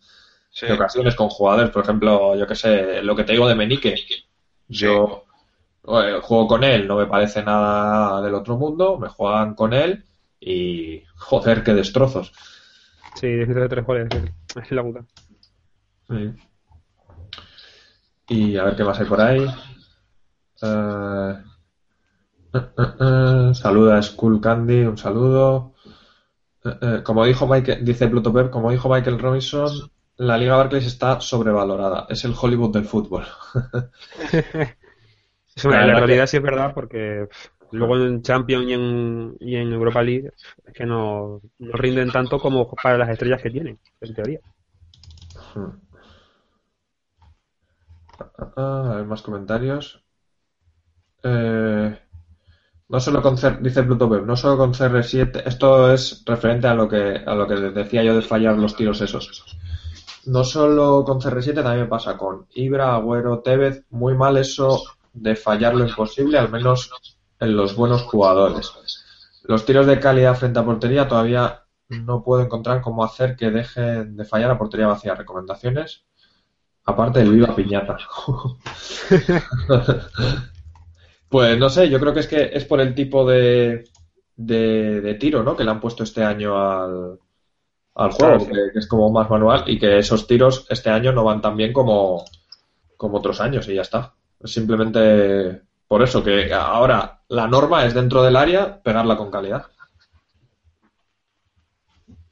ocasiones con jugadores. Por ejemplo, yo que sé, lo que te digo de Menique. Yo juego con él, no me parece nada del otro mundo, me juegan con él y joder, qué destrozos. Sí, 13 tres goles, es la puta. Y a ver qué más hay por ahí. Eh, eh, eh, saluda a Skull Candy, un saludo. Como dijo Michael, dice Pluto Pep, como dijo Michael Robinson, la Liga Barclays está sobrevalorada. Es el Hollywood del fútbol. la, realidad sí es verdad porque luego en Champions y en, Europa League es que no, rinden tanto como para las estrellas que tienen, en teoría. Hmm. Ah, a ver, más comentarios. Eh, no solo con dice Pluto no solo con CR7, esto es referente a lo que a lo que decía yo de fallar los tiros esos. No solo con CR7, también pasa con Ibra, Agüero, Tevez, muy mal eso de fallar lo imposible, al menos en los buenos jugadores. Los tiros de calidad frente a portería todavía no puedo encontrar cómo hacer que dejen de fallar a portería vacía. Recomendaciones, aparte del viva piñata. Pues no sé, yo creo que es que es por el tipo de, de, tiro, ¿no? Que le han puesto este año al, al juego, que, es como más manual y que esos tiros este año no van tan bien como, como otros años y ya está. Es simplemente por eso que ahora la norma es dentro del área pegarla con calidad.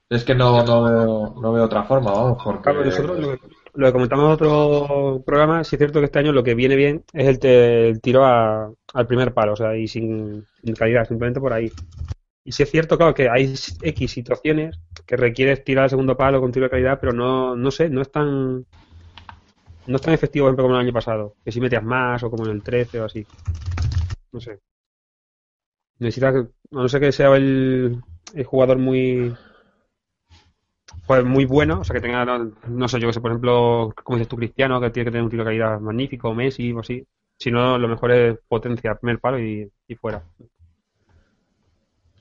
Es que no, no, veo, no veo otra forma, vamos, porque lo que comentamos en otro programa, sí es cierto que este año lo que viene bien es el, tiro al primer palo, o sea, y sin, calidad, simplemente por ahí. Y sí es cierto, claro, que hay X situaciones que requieres tirar al segundo palo con tiro de calidad, pero no, no sé, no es tan no es tan efectivo como el año pasado, que si metías más o como en el 13 o así. No sé. Necesitas, no sé que sea el, el jugador muy pues muy bueno, o sea, que tenga, no, sé, yo que sé, por ejemplo, como dices tú, Cristiano, que tiene que tener un tiro de calidad magnífico, Messi o así. Si no, lo mejor es potencia, primer palo y, fuera.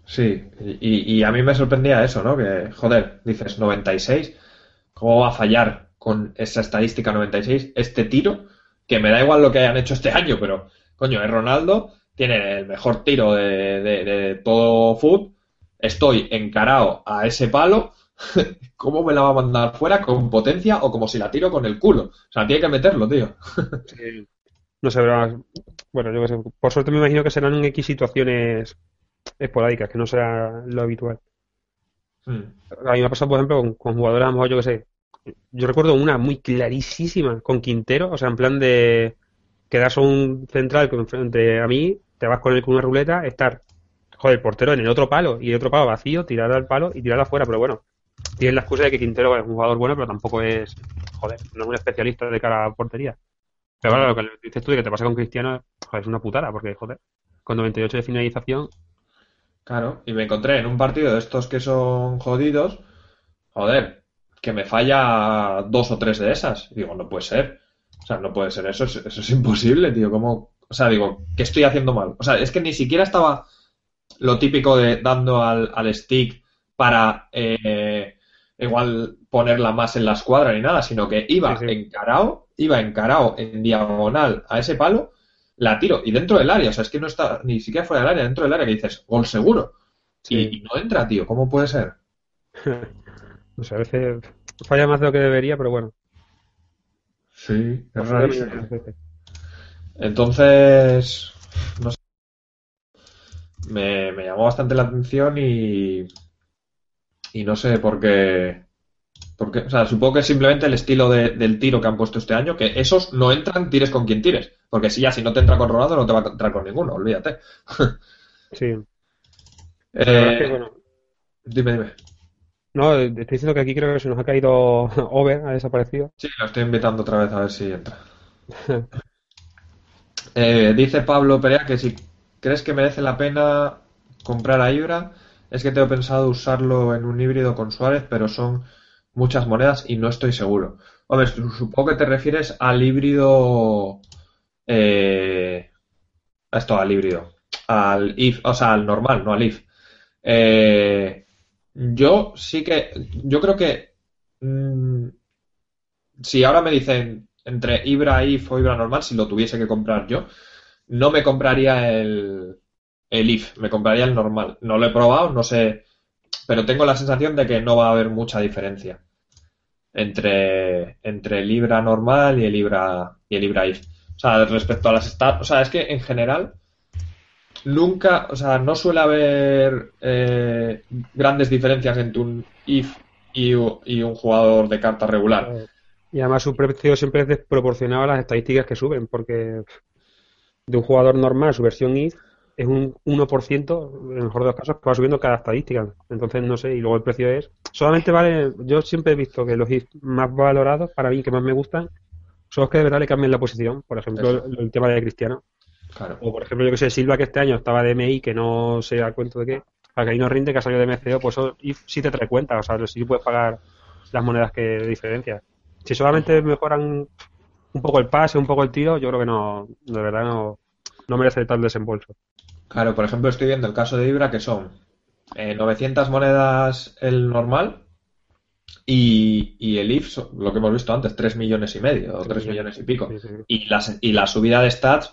Sí, y, y, a mí me sorprendía eso, ¿no? Que, joder, dices 96, ¿cómo va a fallar con esa estadística 96 este tiro? Que me da igual lo que hayan hecho este año, pero, coño, es Ronaldo, tiene el mejor tiro de, de, de todo fútbol, estoy encarado a ese palo ¿Cómo me la va a mandar fuera con potencia o como si la tiro con el culo? O sea, tiene que meterlo, tío. No sé, pero, bueno, yo qué sé. Por suerte me imagino que serán en X situaciones esporádicas, que no será lo habitual. Hmm. A mí me ha pasado, por ejemplo, con, jugadores, a lo mejor, yo qué sé. Yo recuerdo una muy clarísima con Quintero, o sea, en plan de quedas un central frente a mí, te vas con él con una ruleta, estar, joder, portero en el otro palo y el otro palo vacío, tirar al palo y tirar afuera, pero bueno, tiene la excusa de que Quintero es un jugador bueno, pero tampoco es, joder, no es un especialista de cara a portería. Pero bueno, lo que dices tú de que te pasa con Cristiano, joder, es una putada, porque, joder, con 98 de finalización. Claro, y me encontré en un partido de estos que son jodidos, joder, que me falla dos o tres de esas. digo, no puede ser. O sea, no puede ser eso, eso es imposible, tío. ¿Cómo? O sea, digo, ¿qué estoy haciendo mal? O sea, es que ni siquiera estaba lo típico de dando al, al stick para eh, igual ponerla más en la escuadra ni nada, sino que iba encarado, iba encarado en diagonal a ese palo, la tiro y dentro del área, o sea, es que no está ni siquiera fuera del área, dentro del área que dices, gol seguro. Y, no entra, tío, ¿cómo puede ser? no sé, a veces falla más de lo que debería, pero bueno. Sí, es rarísimo. Entonces, no sé. Me, me llamó bastante la atención y, y no sé por qué. Porque, o sea, supongo que es simplemente el estilo del tiro que han puesto este año, que esos no entran, tires con quien tires. Porque si ya, si no te entra con Ronaldo, no te va a entrar con ninguno, olvídate. sí. Eh, dime, dime. No, estoy diciendo que aquí creo que se nos ha caído Over, ha desaparecido. Sí, lo estoy invitando otra vez a ver si entra. Eh, dice Pablo Perea que si crees que merece la pena comprar a Ibra, es que tengo pensado usarlo en un híbrido con Suárez, pero son muchas monedas y no estoy seguro. Hombre, supongo que te refieres al híbrido. Eh, esto, al híbrido. Al IF, o sea, al normal, no al IF. Eh, yo sí que. Yo creo que. Mm, si ahora me dicen entre Ibra IF o Ibra normal, si lo tuviese que comprar yo, no me compraría el, el IF, me compraría el normal. No lo he probado, no sé, pero tengo la sensación de que no va a haber mucha diferencia entre, entre el Libra normal y el Libra, y el Libra IF. O sea, respecto a las stats, o sea, es que en general nunca, o sea, no suele haber eh, grandes diferencias entre un if y, un jugador de carta regular. Y además su precio siempre es desproporcionado a las estadísticas que suben, porque de un jugador normal su versión if es un 1%, en el mejor de los casos, que va subiendo cada estadística. Entonces, no sé, y luego el precio es... Solamente vale, yo siempre he visto que los if más valorados, para mí, que más me gustan, son los que de verdad le cambian la posición. Por ejemplo, el, tema de Cristiano. O por ejemplo, yo que sé, Silva que este año estaba de MI, que no se da cuenta de qué, para que ahí no rinde, que ha salido de MCO, pues eso sí te trae cuenta, o sea, sí puedes pagar las monedas que de diferencia. Si solamente mejoran un poco el pase, un poco el tiro, yo creo que no, de verdad no, no merece tal desembolso. Claro, por ejemplo, estoy viendo el caso de Ibra que son 900 eh, monedas el normal y, el IF, lo que hemos visto antes, 3 millones y medio o 3 millones y pico. Y, la, y la subida de stats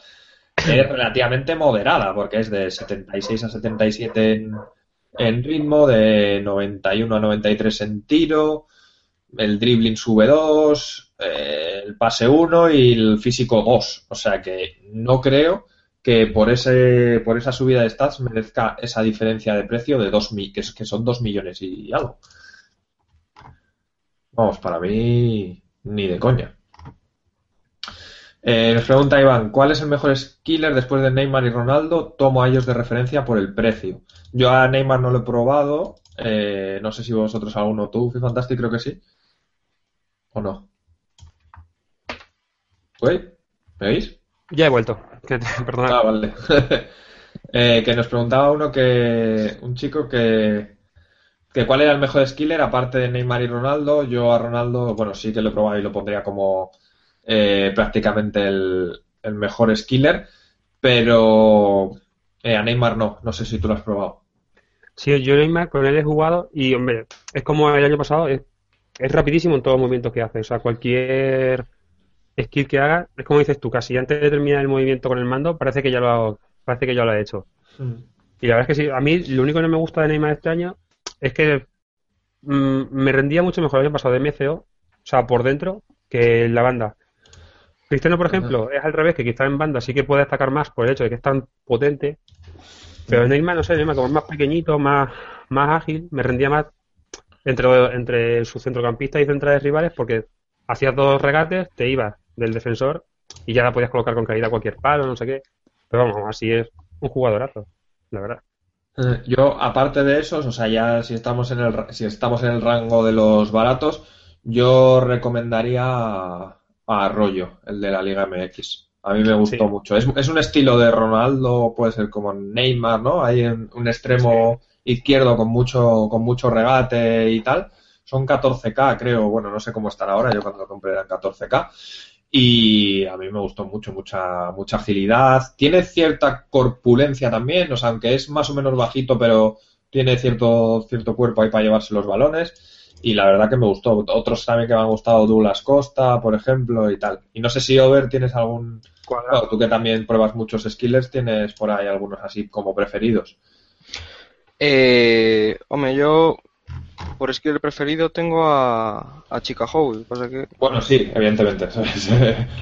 es relativamente moderada, porque es de 76 a 77 en, ritmo, de 91 a 93 en tiro, el dribbling sube 2, eh, el pase 1 y el físico 2. O sea que no creo que por ese por esa subida de stats merezca esa diferencia de precio de 2 que, que son 2 millones y algo. Vamos, para mí ni de coña. Eh, nos pregunta Iván, ¿cuál es el mejor skiller después de Neymar y Ronaldo? Tomo a ellos de referencia por el precio. Yo a Neymar no lo he probado. Eh, no sé si vosotros alguno, tú, Fantastic, creo que sí. ¿O no? ¿Me veis? Ya he vuelto. Ah, vale. Eh, que nos preguntaba uno que. Un chico que. Que cuál era el mejor skiller aparte de Neymar y Ronaldo. Yo a Ronaldo, bueno, sí que lo he probado y lo pondría como eh, prácticamente el, mejor skiller. Pero eh, a Neymar no. No sé si tú lo has probado. Sí, yo Neymar con él he jugado y, hombre, es como el año pasado, es, es rapidísimo en todos los movimientos que hace. O sea, cualquier skill que haga, es como dices tú, casi antes de terminar el movimiento con el mando, parece que ya lo, parece que ya lo ha hecho. Hmm. Y la verdad es que sí, a mí lo único que no me gusta de Neymar este año es que mm, me rendía mucho mejor el año pasado de MCO, o sea, por dentro, que en la banda. Cristiano, por ejemplo, es al revés, que quizá en banda sí que puede destacar más por el hecho de que es tan potente, pero Neymar, no sé, Neymar como es más pequeñito, más, más ágil, me rendía más entre, entre su centrocampista y centrales rivales porque hacías dos regates, te ibas del defensor y ya la podías colocar con caída a cualquier palo, no sé qué. Pero vamos, así es un jugadorazo, la verdad. Eh, yo, aparte de esos, o sea, ya si estamos en el, si estamos en el rango de los baratos, yo recomendaría a, Arroyo, el de la Liga MX. A mí me gustó mucho. Es, es, un estilo de Ronaldo, puede ser como Neymar, ¿no? Hay un extremo izquierdo con mucho, con mucho regate y tal. Son 14K, creo. Bueno, no sé cómo están ahora. Yo cuando lo compré eran 14K. Y a mí me gustó mucho, mucha, mucha agilidad. Tiene cierta corpulencia también, o sea, aunque es más o menos bajito, pero tiene cierto, cierto cuerpo ahí para llevarse los balones. Y la verdad que me gustó. Otros también que me han gustado, Douglas Costa, por ejemplo, y tal. Y no sé si, Over, tienes algún. tú que también pruebas muchos skillers, tienes por ahí algunos así como preferidos. Eh, hombre, yo por skill preferido tengo a, a Chica Howe. Bueno, sí, evidentemente.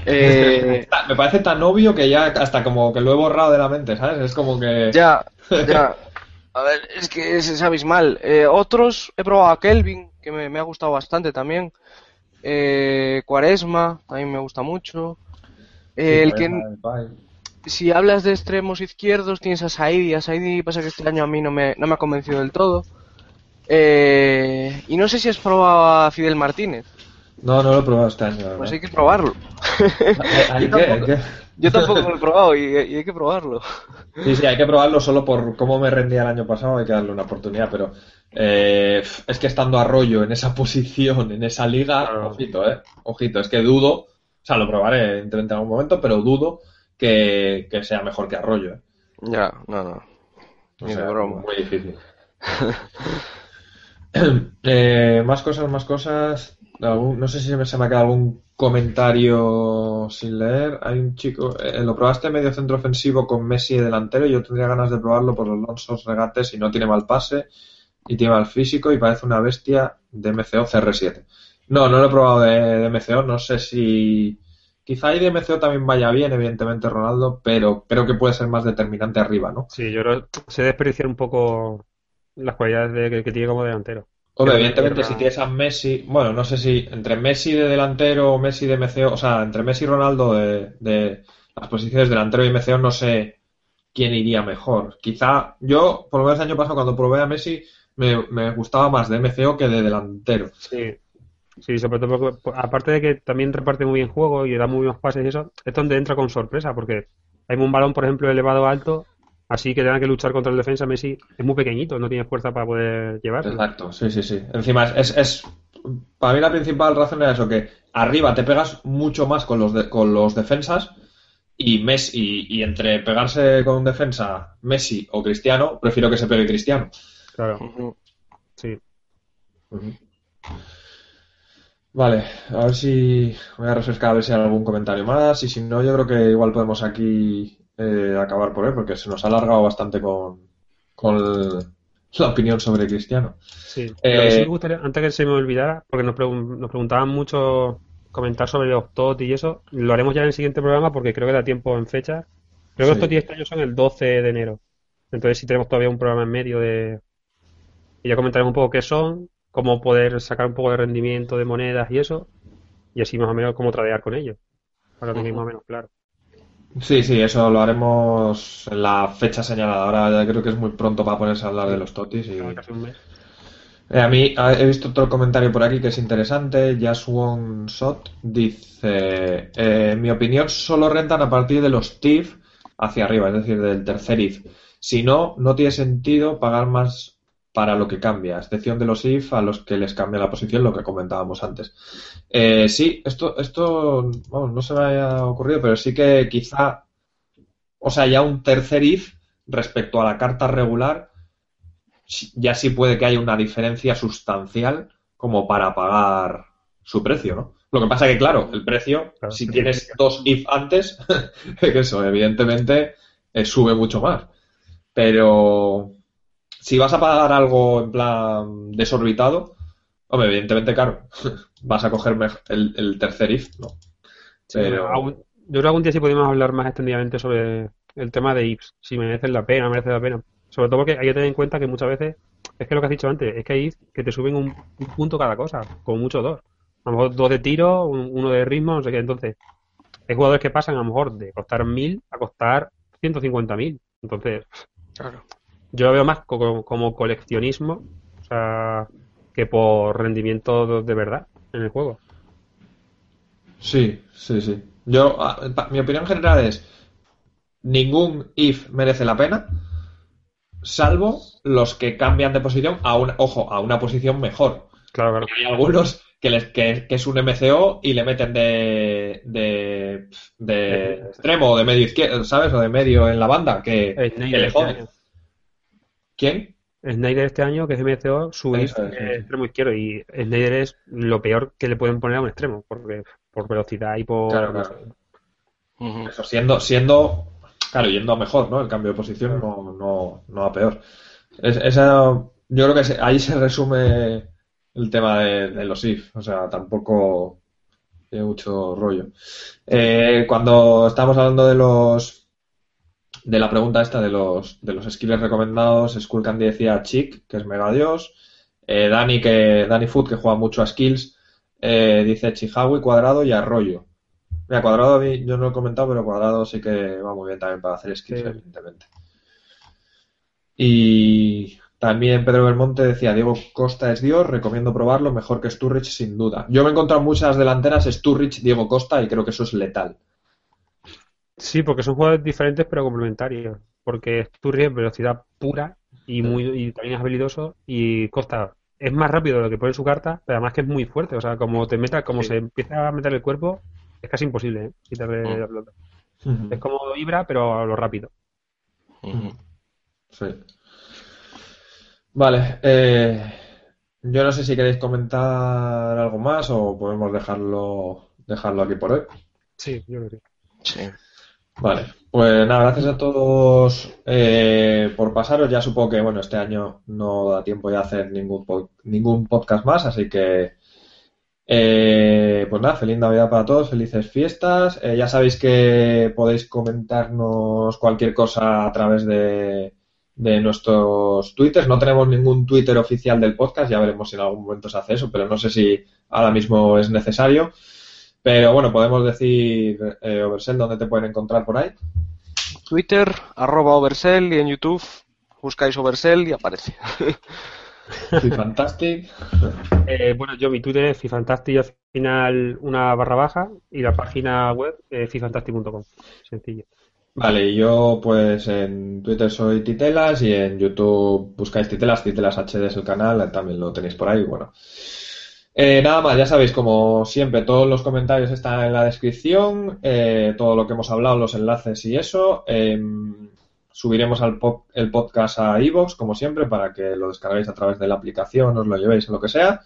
Eh, me parece tan obvio que ya hasta como que lo he borrado de la mente, ¿sabes? Es como que... Ya, ya. A ver, es que es, abismal. Eh, otros, he probado a Kelvin, que me, ha gustado bastante también. Eh, Cuaresma, también me gusta mucho. el que... Si hablas de extremos izquierdos, tienes a Saidi. A Saidi pasa que este año a mí no me, no me ha convencido del todo. Eh, y no sé si has probado a Fidel Martínez. No, no lo he probado este año. Pues hay que probarlo. ¿Hay yo, tampoco, yo, tampoco, lo he probado y, hay que probarlo. Sí, sí, hay que probarlo solo por cómo me rendía el año pasado, hay que darle una oportunidad, pero eh, es que estando Arroyo en esa posición, en esa liga, ojito, eh, ojito, es que dudo, o sea, lo probaré en algún momento, pero dudo que, sea mejor que Arroyo. Eh. Ya, no, no. Ni de broma. Muy difícil. Eh, más cosas, más cosas. no sé si se me, se me ha quedado algún comentario sin leer. Hay un chico. Eh, lo probaste medio centro ofensivo con Messi delantero. Yo tendría ganas de probarlo por los lonsos regates y no tiene mal pase y tiene mal físico y parece una bestia de MCO CR7. No, no lo he probado de, MCO. No sé si, quizá ahí de MCO también vaya bien, evidentemente Ronaldo, pero creo que puede ser más determinante arriba, ¿no? Sí, yo creo se desperdiciar un poco las cualidades de, que, tiene como delantero. Hombre, evidentemente, si tienes a Messi, bueno, no sé si entre Messi de delantero o Messi de MCO, o sea, entre Messi y Ronaldo de, de las posiciones delantero y MCO, no sé quién iría mejor. Quizá yo, por lo menos el año pasado, cuando probé a Messi, me, gustaba más de MCO que de delantero. Sí, sí, sobre todo porque, aparte de que también reparte muy bien juego y da muy buenos pases y eso, es donde entra con sorpresa, porque hay un balón, por ejemplo, elevado alto, así que tenga que luchar contra el defensa, Messi es muy pequeñito, no tiene fuerza para poder llevarlo. Exacto, sí, sí, sí. Encima, es, es para mí la principal razón era eso, que arriba te pegas mucho más con los, con los defensas y Messi y, entre pegarse con un defensa Messi o Cristiano, prefiero que se pegue Cristiano. Claro. Sí. Vale, a ver si voy a refrescar a ver si hay algún comentario más y si no yo creo que igual podemos aquí eh, acabar por él porque se nos ha alargado bastante con, con la opinión sobre Cristiano. Sí, eh, antes que se me olvidara, porque nos, nos preguntaban mucho comentar sobre los TOT y eso, lo haremos ya en el siguiente programa porque creo que da tiempo en fecha. Creo que los TOT este año son el 12 de enero. Entonces sí tenemos todavía un programa en medio de... Y ya comentaremos un poco qué son, cómo poder sacar un poco de rendimiento de monedas y eso, y así más o menos cómo tradear con ellos, para que tengáis más o menos claro. Sí, sí, eso lo haremos en la fecha señalada. Ahora ya creo que es muy pronto para ponerse a hablar de los totis. Y... Eh, a mí he visto otro comentario por aquí que es interesante. Sot dice: eh, En mi opinión, solo rentan a partir de los TIF hacia arriba, es decir, del tercer IF. Si no, no tiene sentido pagar más para lo que cambia, a excepción de los IF a los que les cambia la posición, lo que comentábamos antes. Eh, sí, esto, esto no se me haya ocurrido, pero sí que quizá, o sea, ya un tercer IF respecto a la carta regular ya sí puede que haya una diferencia sustancial como para pagar su precio, ¿no? Lo que pasa que, claro, el precio, si tienes dos if antes, que eso, evidentemente, eh, sube mucho más. Pero si vas a pagar algo en plan desorbitado, hombre, evidentemente, claro, vas a coger el, tercer if, ¿no? Pero... yo creo que algún día sí podemos hablar más extendidamente sobre el tema de ifs, si merece la pena, merece la pena. Sobre todo porque hay que tener en cuenta que muchas veces, es que lo que has dicho antes, es que hay que te suben un, punto cada cosa, como mucho dos. A lo mejor dos de tiro, uno de ritmo, no sé qué. Entonces, hay jugadores que pasan a lo mejor de costar mil a costar 150.000. Entonces, claro. Yo lo veo más como, coleccionismo, o sea, que por rendimiento de verdad en el juego. Sí, sí, sí. Yo, mi opinión general es, ningún if merece la pena salvo los que cambian de posición a una, ojo, a una posición mejor. Claro, claro. Hay algunos que, les, que, es un MCO y le meten de, de, de extremo o de medio izquierdo, ¿sabes? O de medio en la banda, que, le jode. ¿Quién? Snyder este año, que es MCO, su extremo izquierdo. Y Snyder es lo peor que le pueden poner a un extremo, porque por velocidad y por. Claro, claro. Eso siendo, siendo Claro, yendo a mejor, ¿no? El cambio de posición no, no, no a peor. esa, yo creo que ahí se resume el tema de, los if. O sea, tampoco tiene mucho rollo. Eh, cuando estábamos hablando de los de la pregunta esta de los de los skills recomendados, Skullcandy decía Chick, que es mega dios. Eh, Dani que Dani Food que juega mucho a skills eh, dice Chihawi, cuadrado y arroyo. Mira, cuadrado yo no lo he comentado, pero cuadrado sí que va muy bien también para hacer skills, evidentemente. Y también Pedro Belmonte decía, Diego Costa es Dios, recomiendo probarlo, mejor que Sturridge sin duda. Yo me he encontrado muchas delanteras Sturridge, Diego Costa y creo que eso es letal. Sí, porque son jugadores diferentes pero complementarios. Porque Sturridge es velocidad pura y, muy, también es habilidoso y Costa es más rápido de lo que pone su carta, pero además que es muy fuerte. O sea, como te meta, como se empieza a meter el cuerpo, es casi imposible ¿eh? quitarle mm. la pelota. Es como Ibra, pero a lo rápido. Sí. Vale. Eh, yo no sé si queréis comentar algo más o podemos dejarlo dejarlo aquí por hoy. Sí, yo creo que sí. Vale, pues nada, gracias a todos eh, por pasaros. Ya supongo que bueno, este año no da tiempo ya hacer ningún ningún podcast más, así que Eh, pues nada, feliz Navidad para todos, felices fiestas. Eh, ya sabéis que podéis comentarnos cualquier cosa a través de, de nuestros twitters. No tenemos ningún Twitter oficial del podcast, ya veremos si en algún momento se hace eso, pero no sé si ahora mismo es necesario. Pero bueno, podemos decir, eh, Oversell, ¿dónde te pueden encontrar por ahí? Twitter, arroba Oversell y en YouTube buscáis Oversell y aparece. Fantastic. Eh, bueno, yo mi Twitter es Fifantastic y al final una barra baja y la página web es fifantastic.com. Sencillo. Vale, yo pues en Twitter soy Titelas y en YouTube buscáis Titelas, Titelas HD es el canal, también lo tenéis por ahí, bueno. Eh, nada más, ya sabéis, como siempre, todos los comentarios están en la descripción, eh, todo lo que hemos hablado, los enlaces y eso. Em, subiremos al el podcast a iVoox, como siempre, para que lo descarguéis a través de la aplicación, os lo llevéis o lo que sea.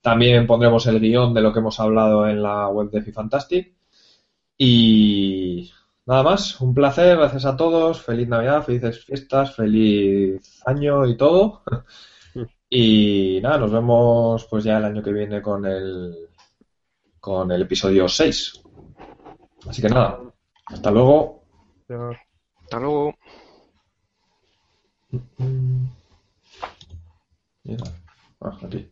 También pondremos el guion de lo que hemos hablado en la web de Fifantastic. Y nada más, un placer, gracias a todos, feliz Navidad, felices fiestas, feliz año y todo. Y nada, nos vemos pues ya el año que viene con el con el episodio 6. Así que nada, hasta luego. Hasta luego. Mira, ah, aquí.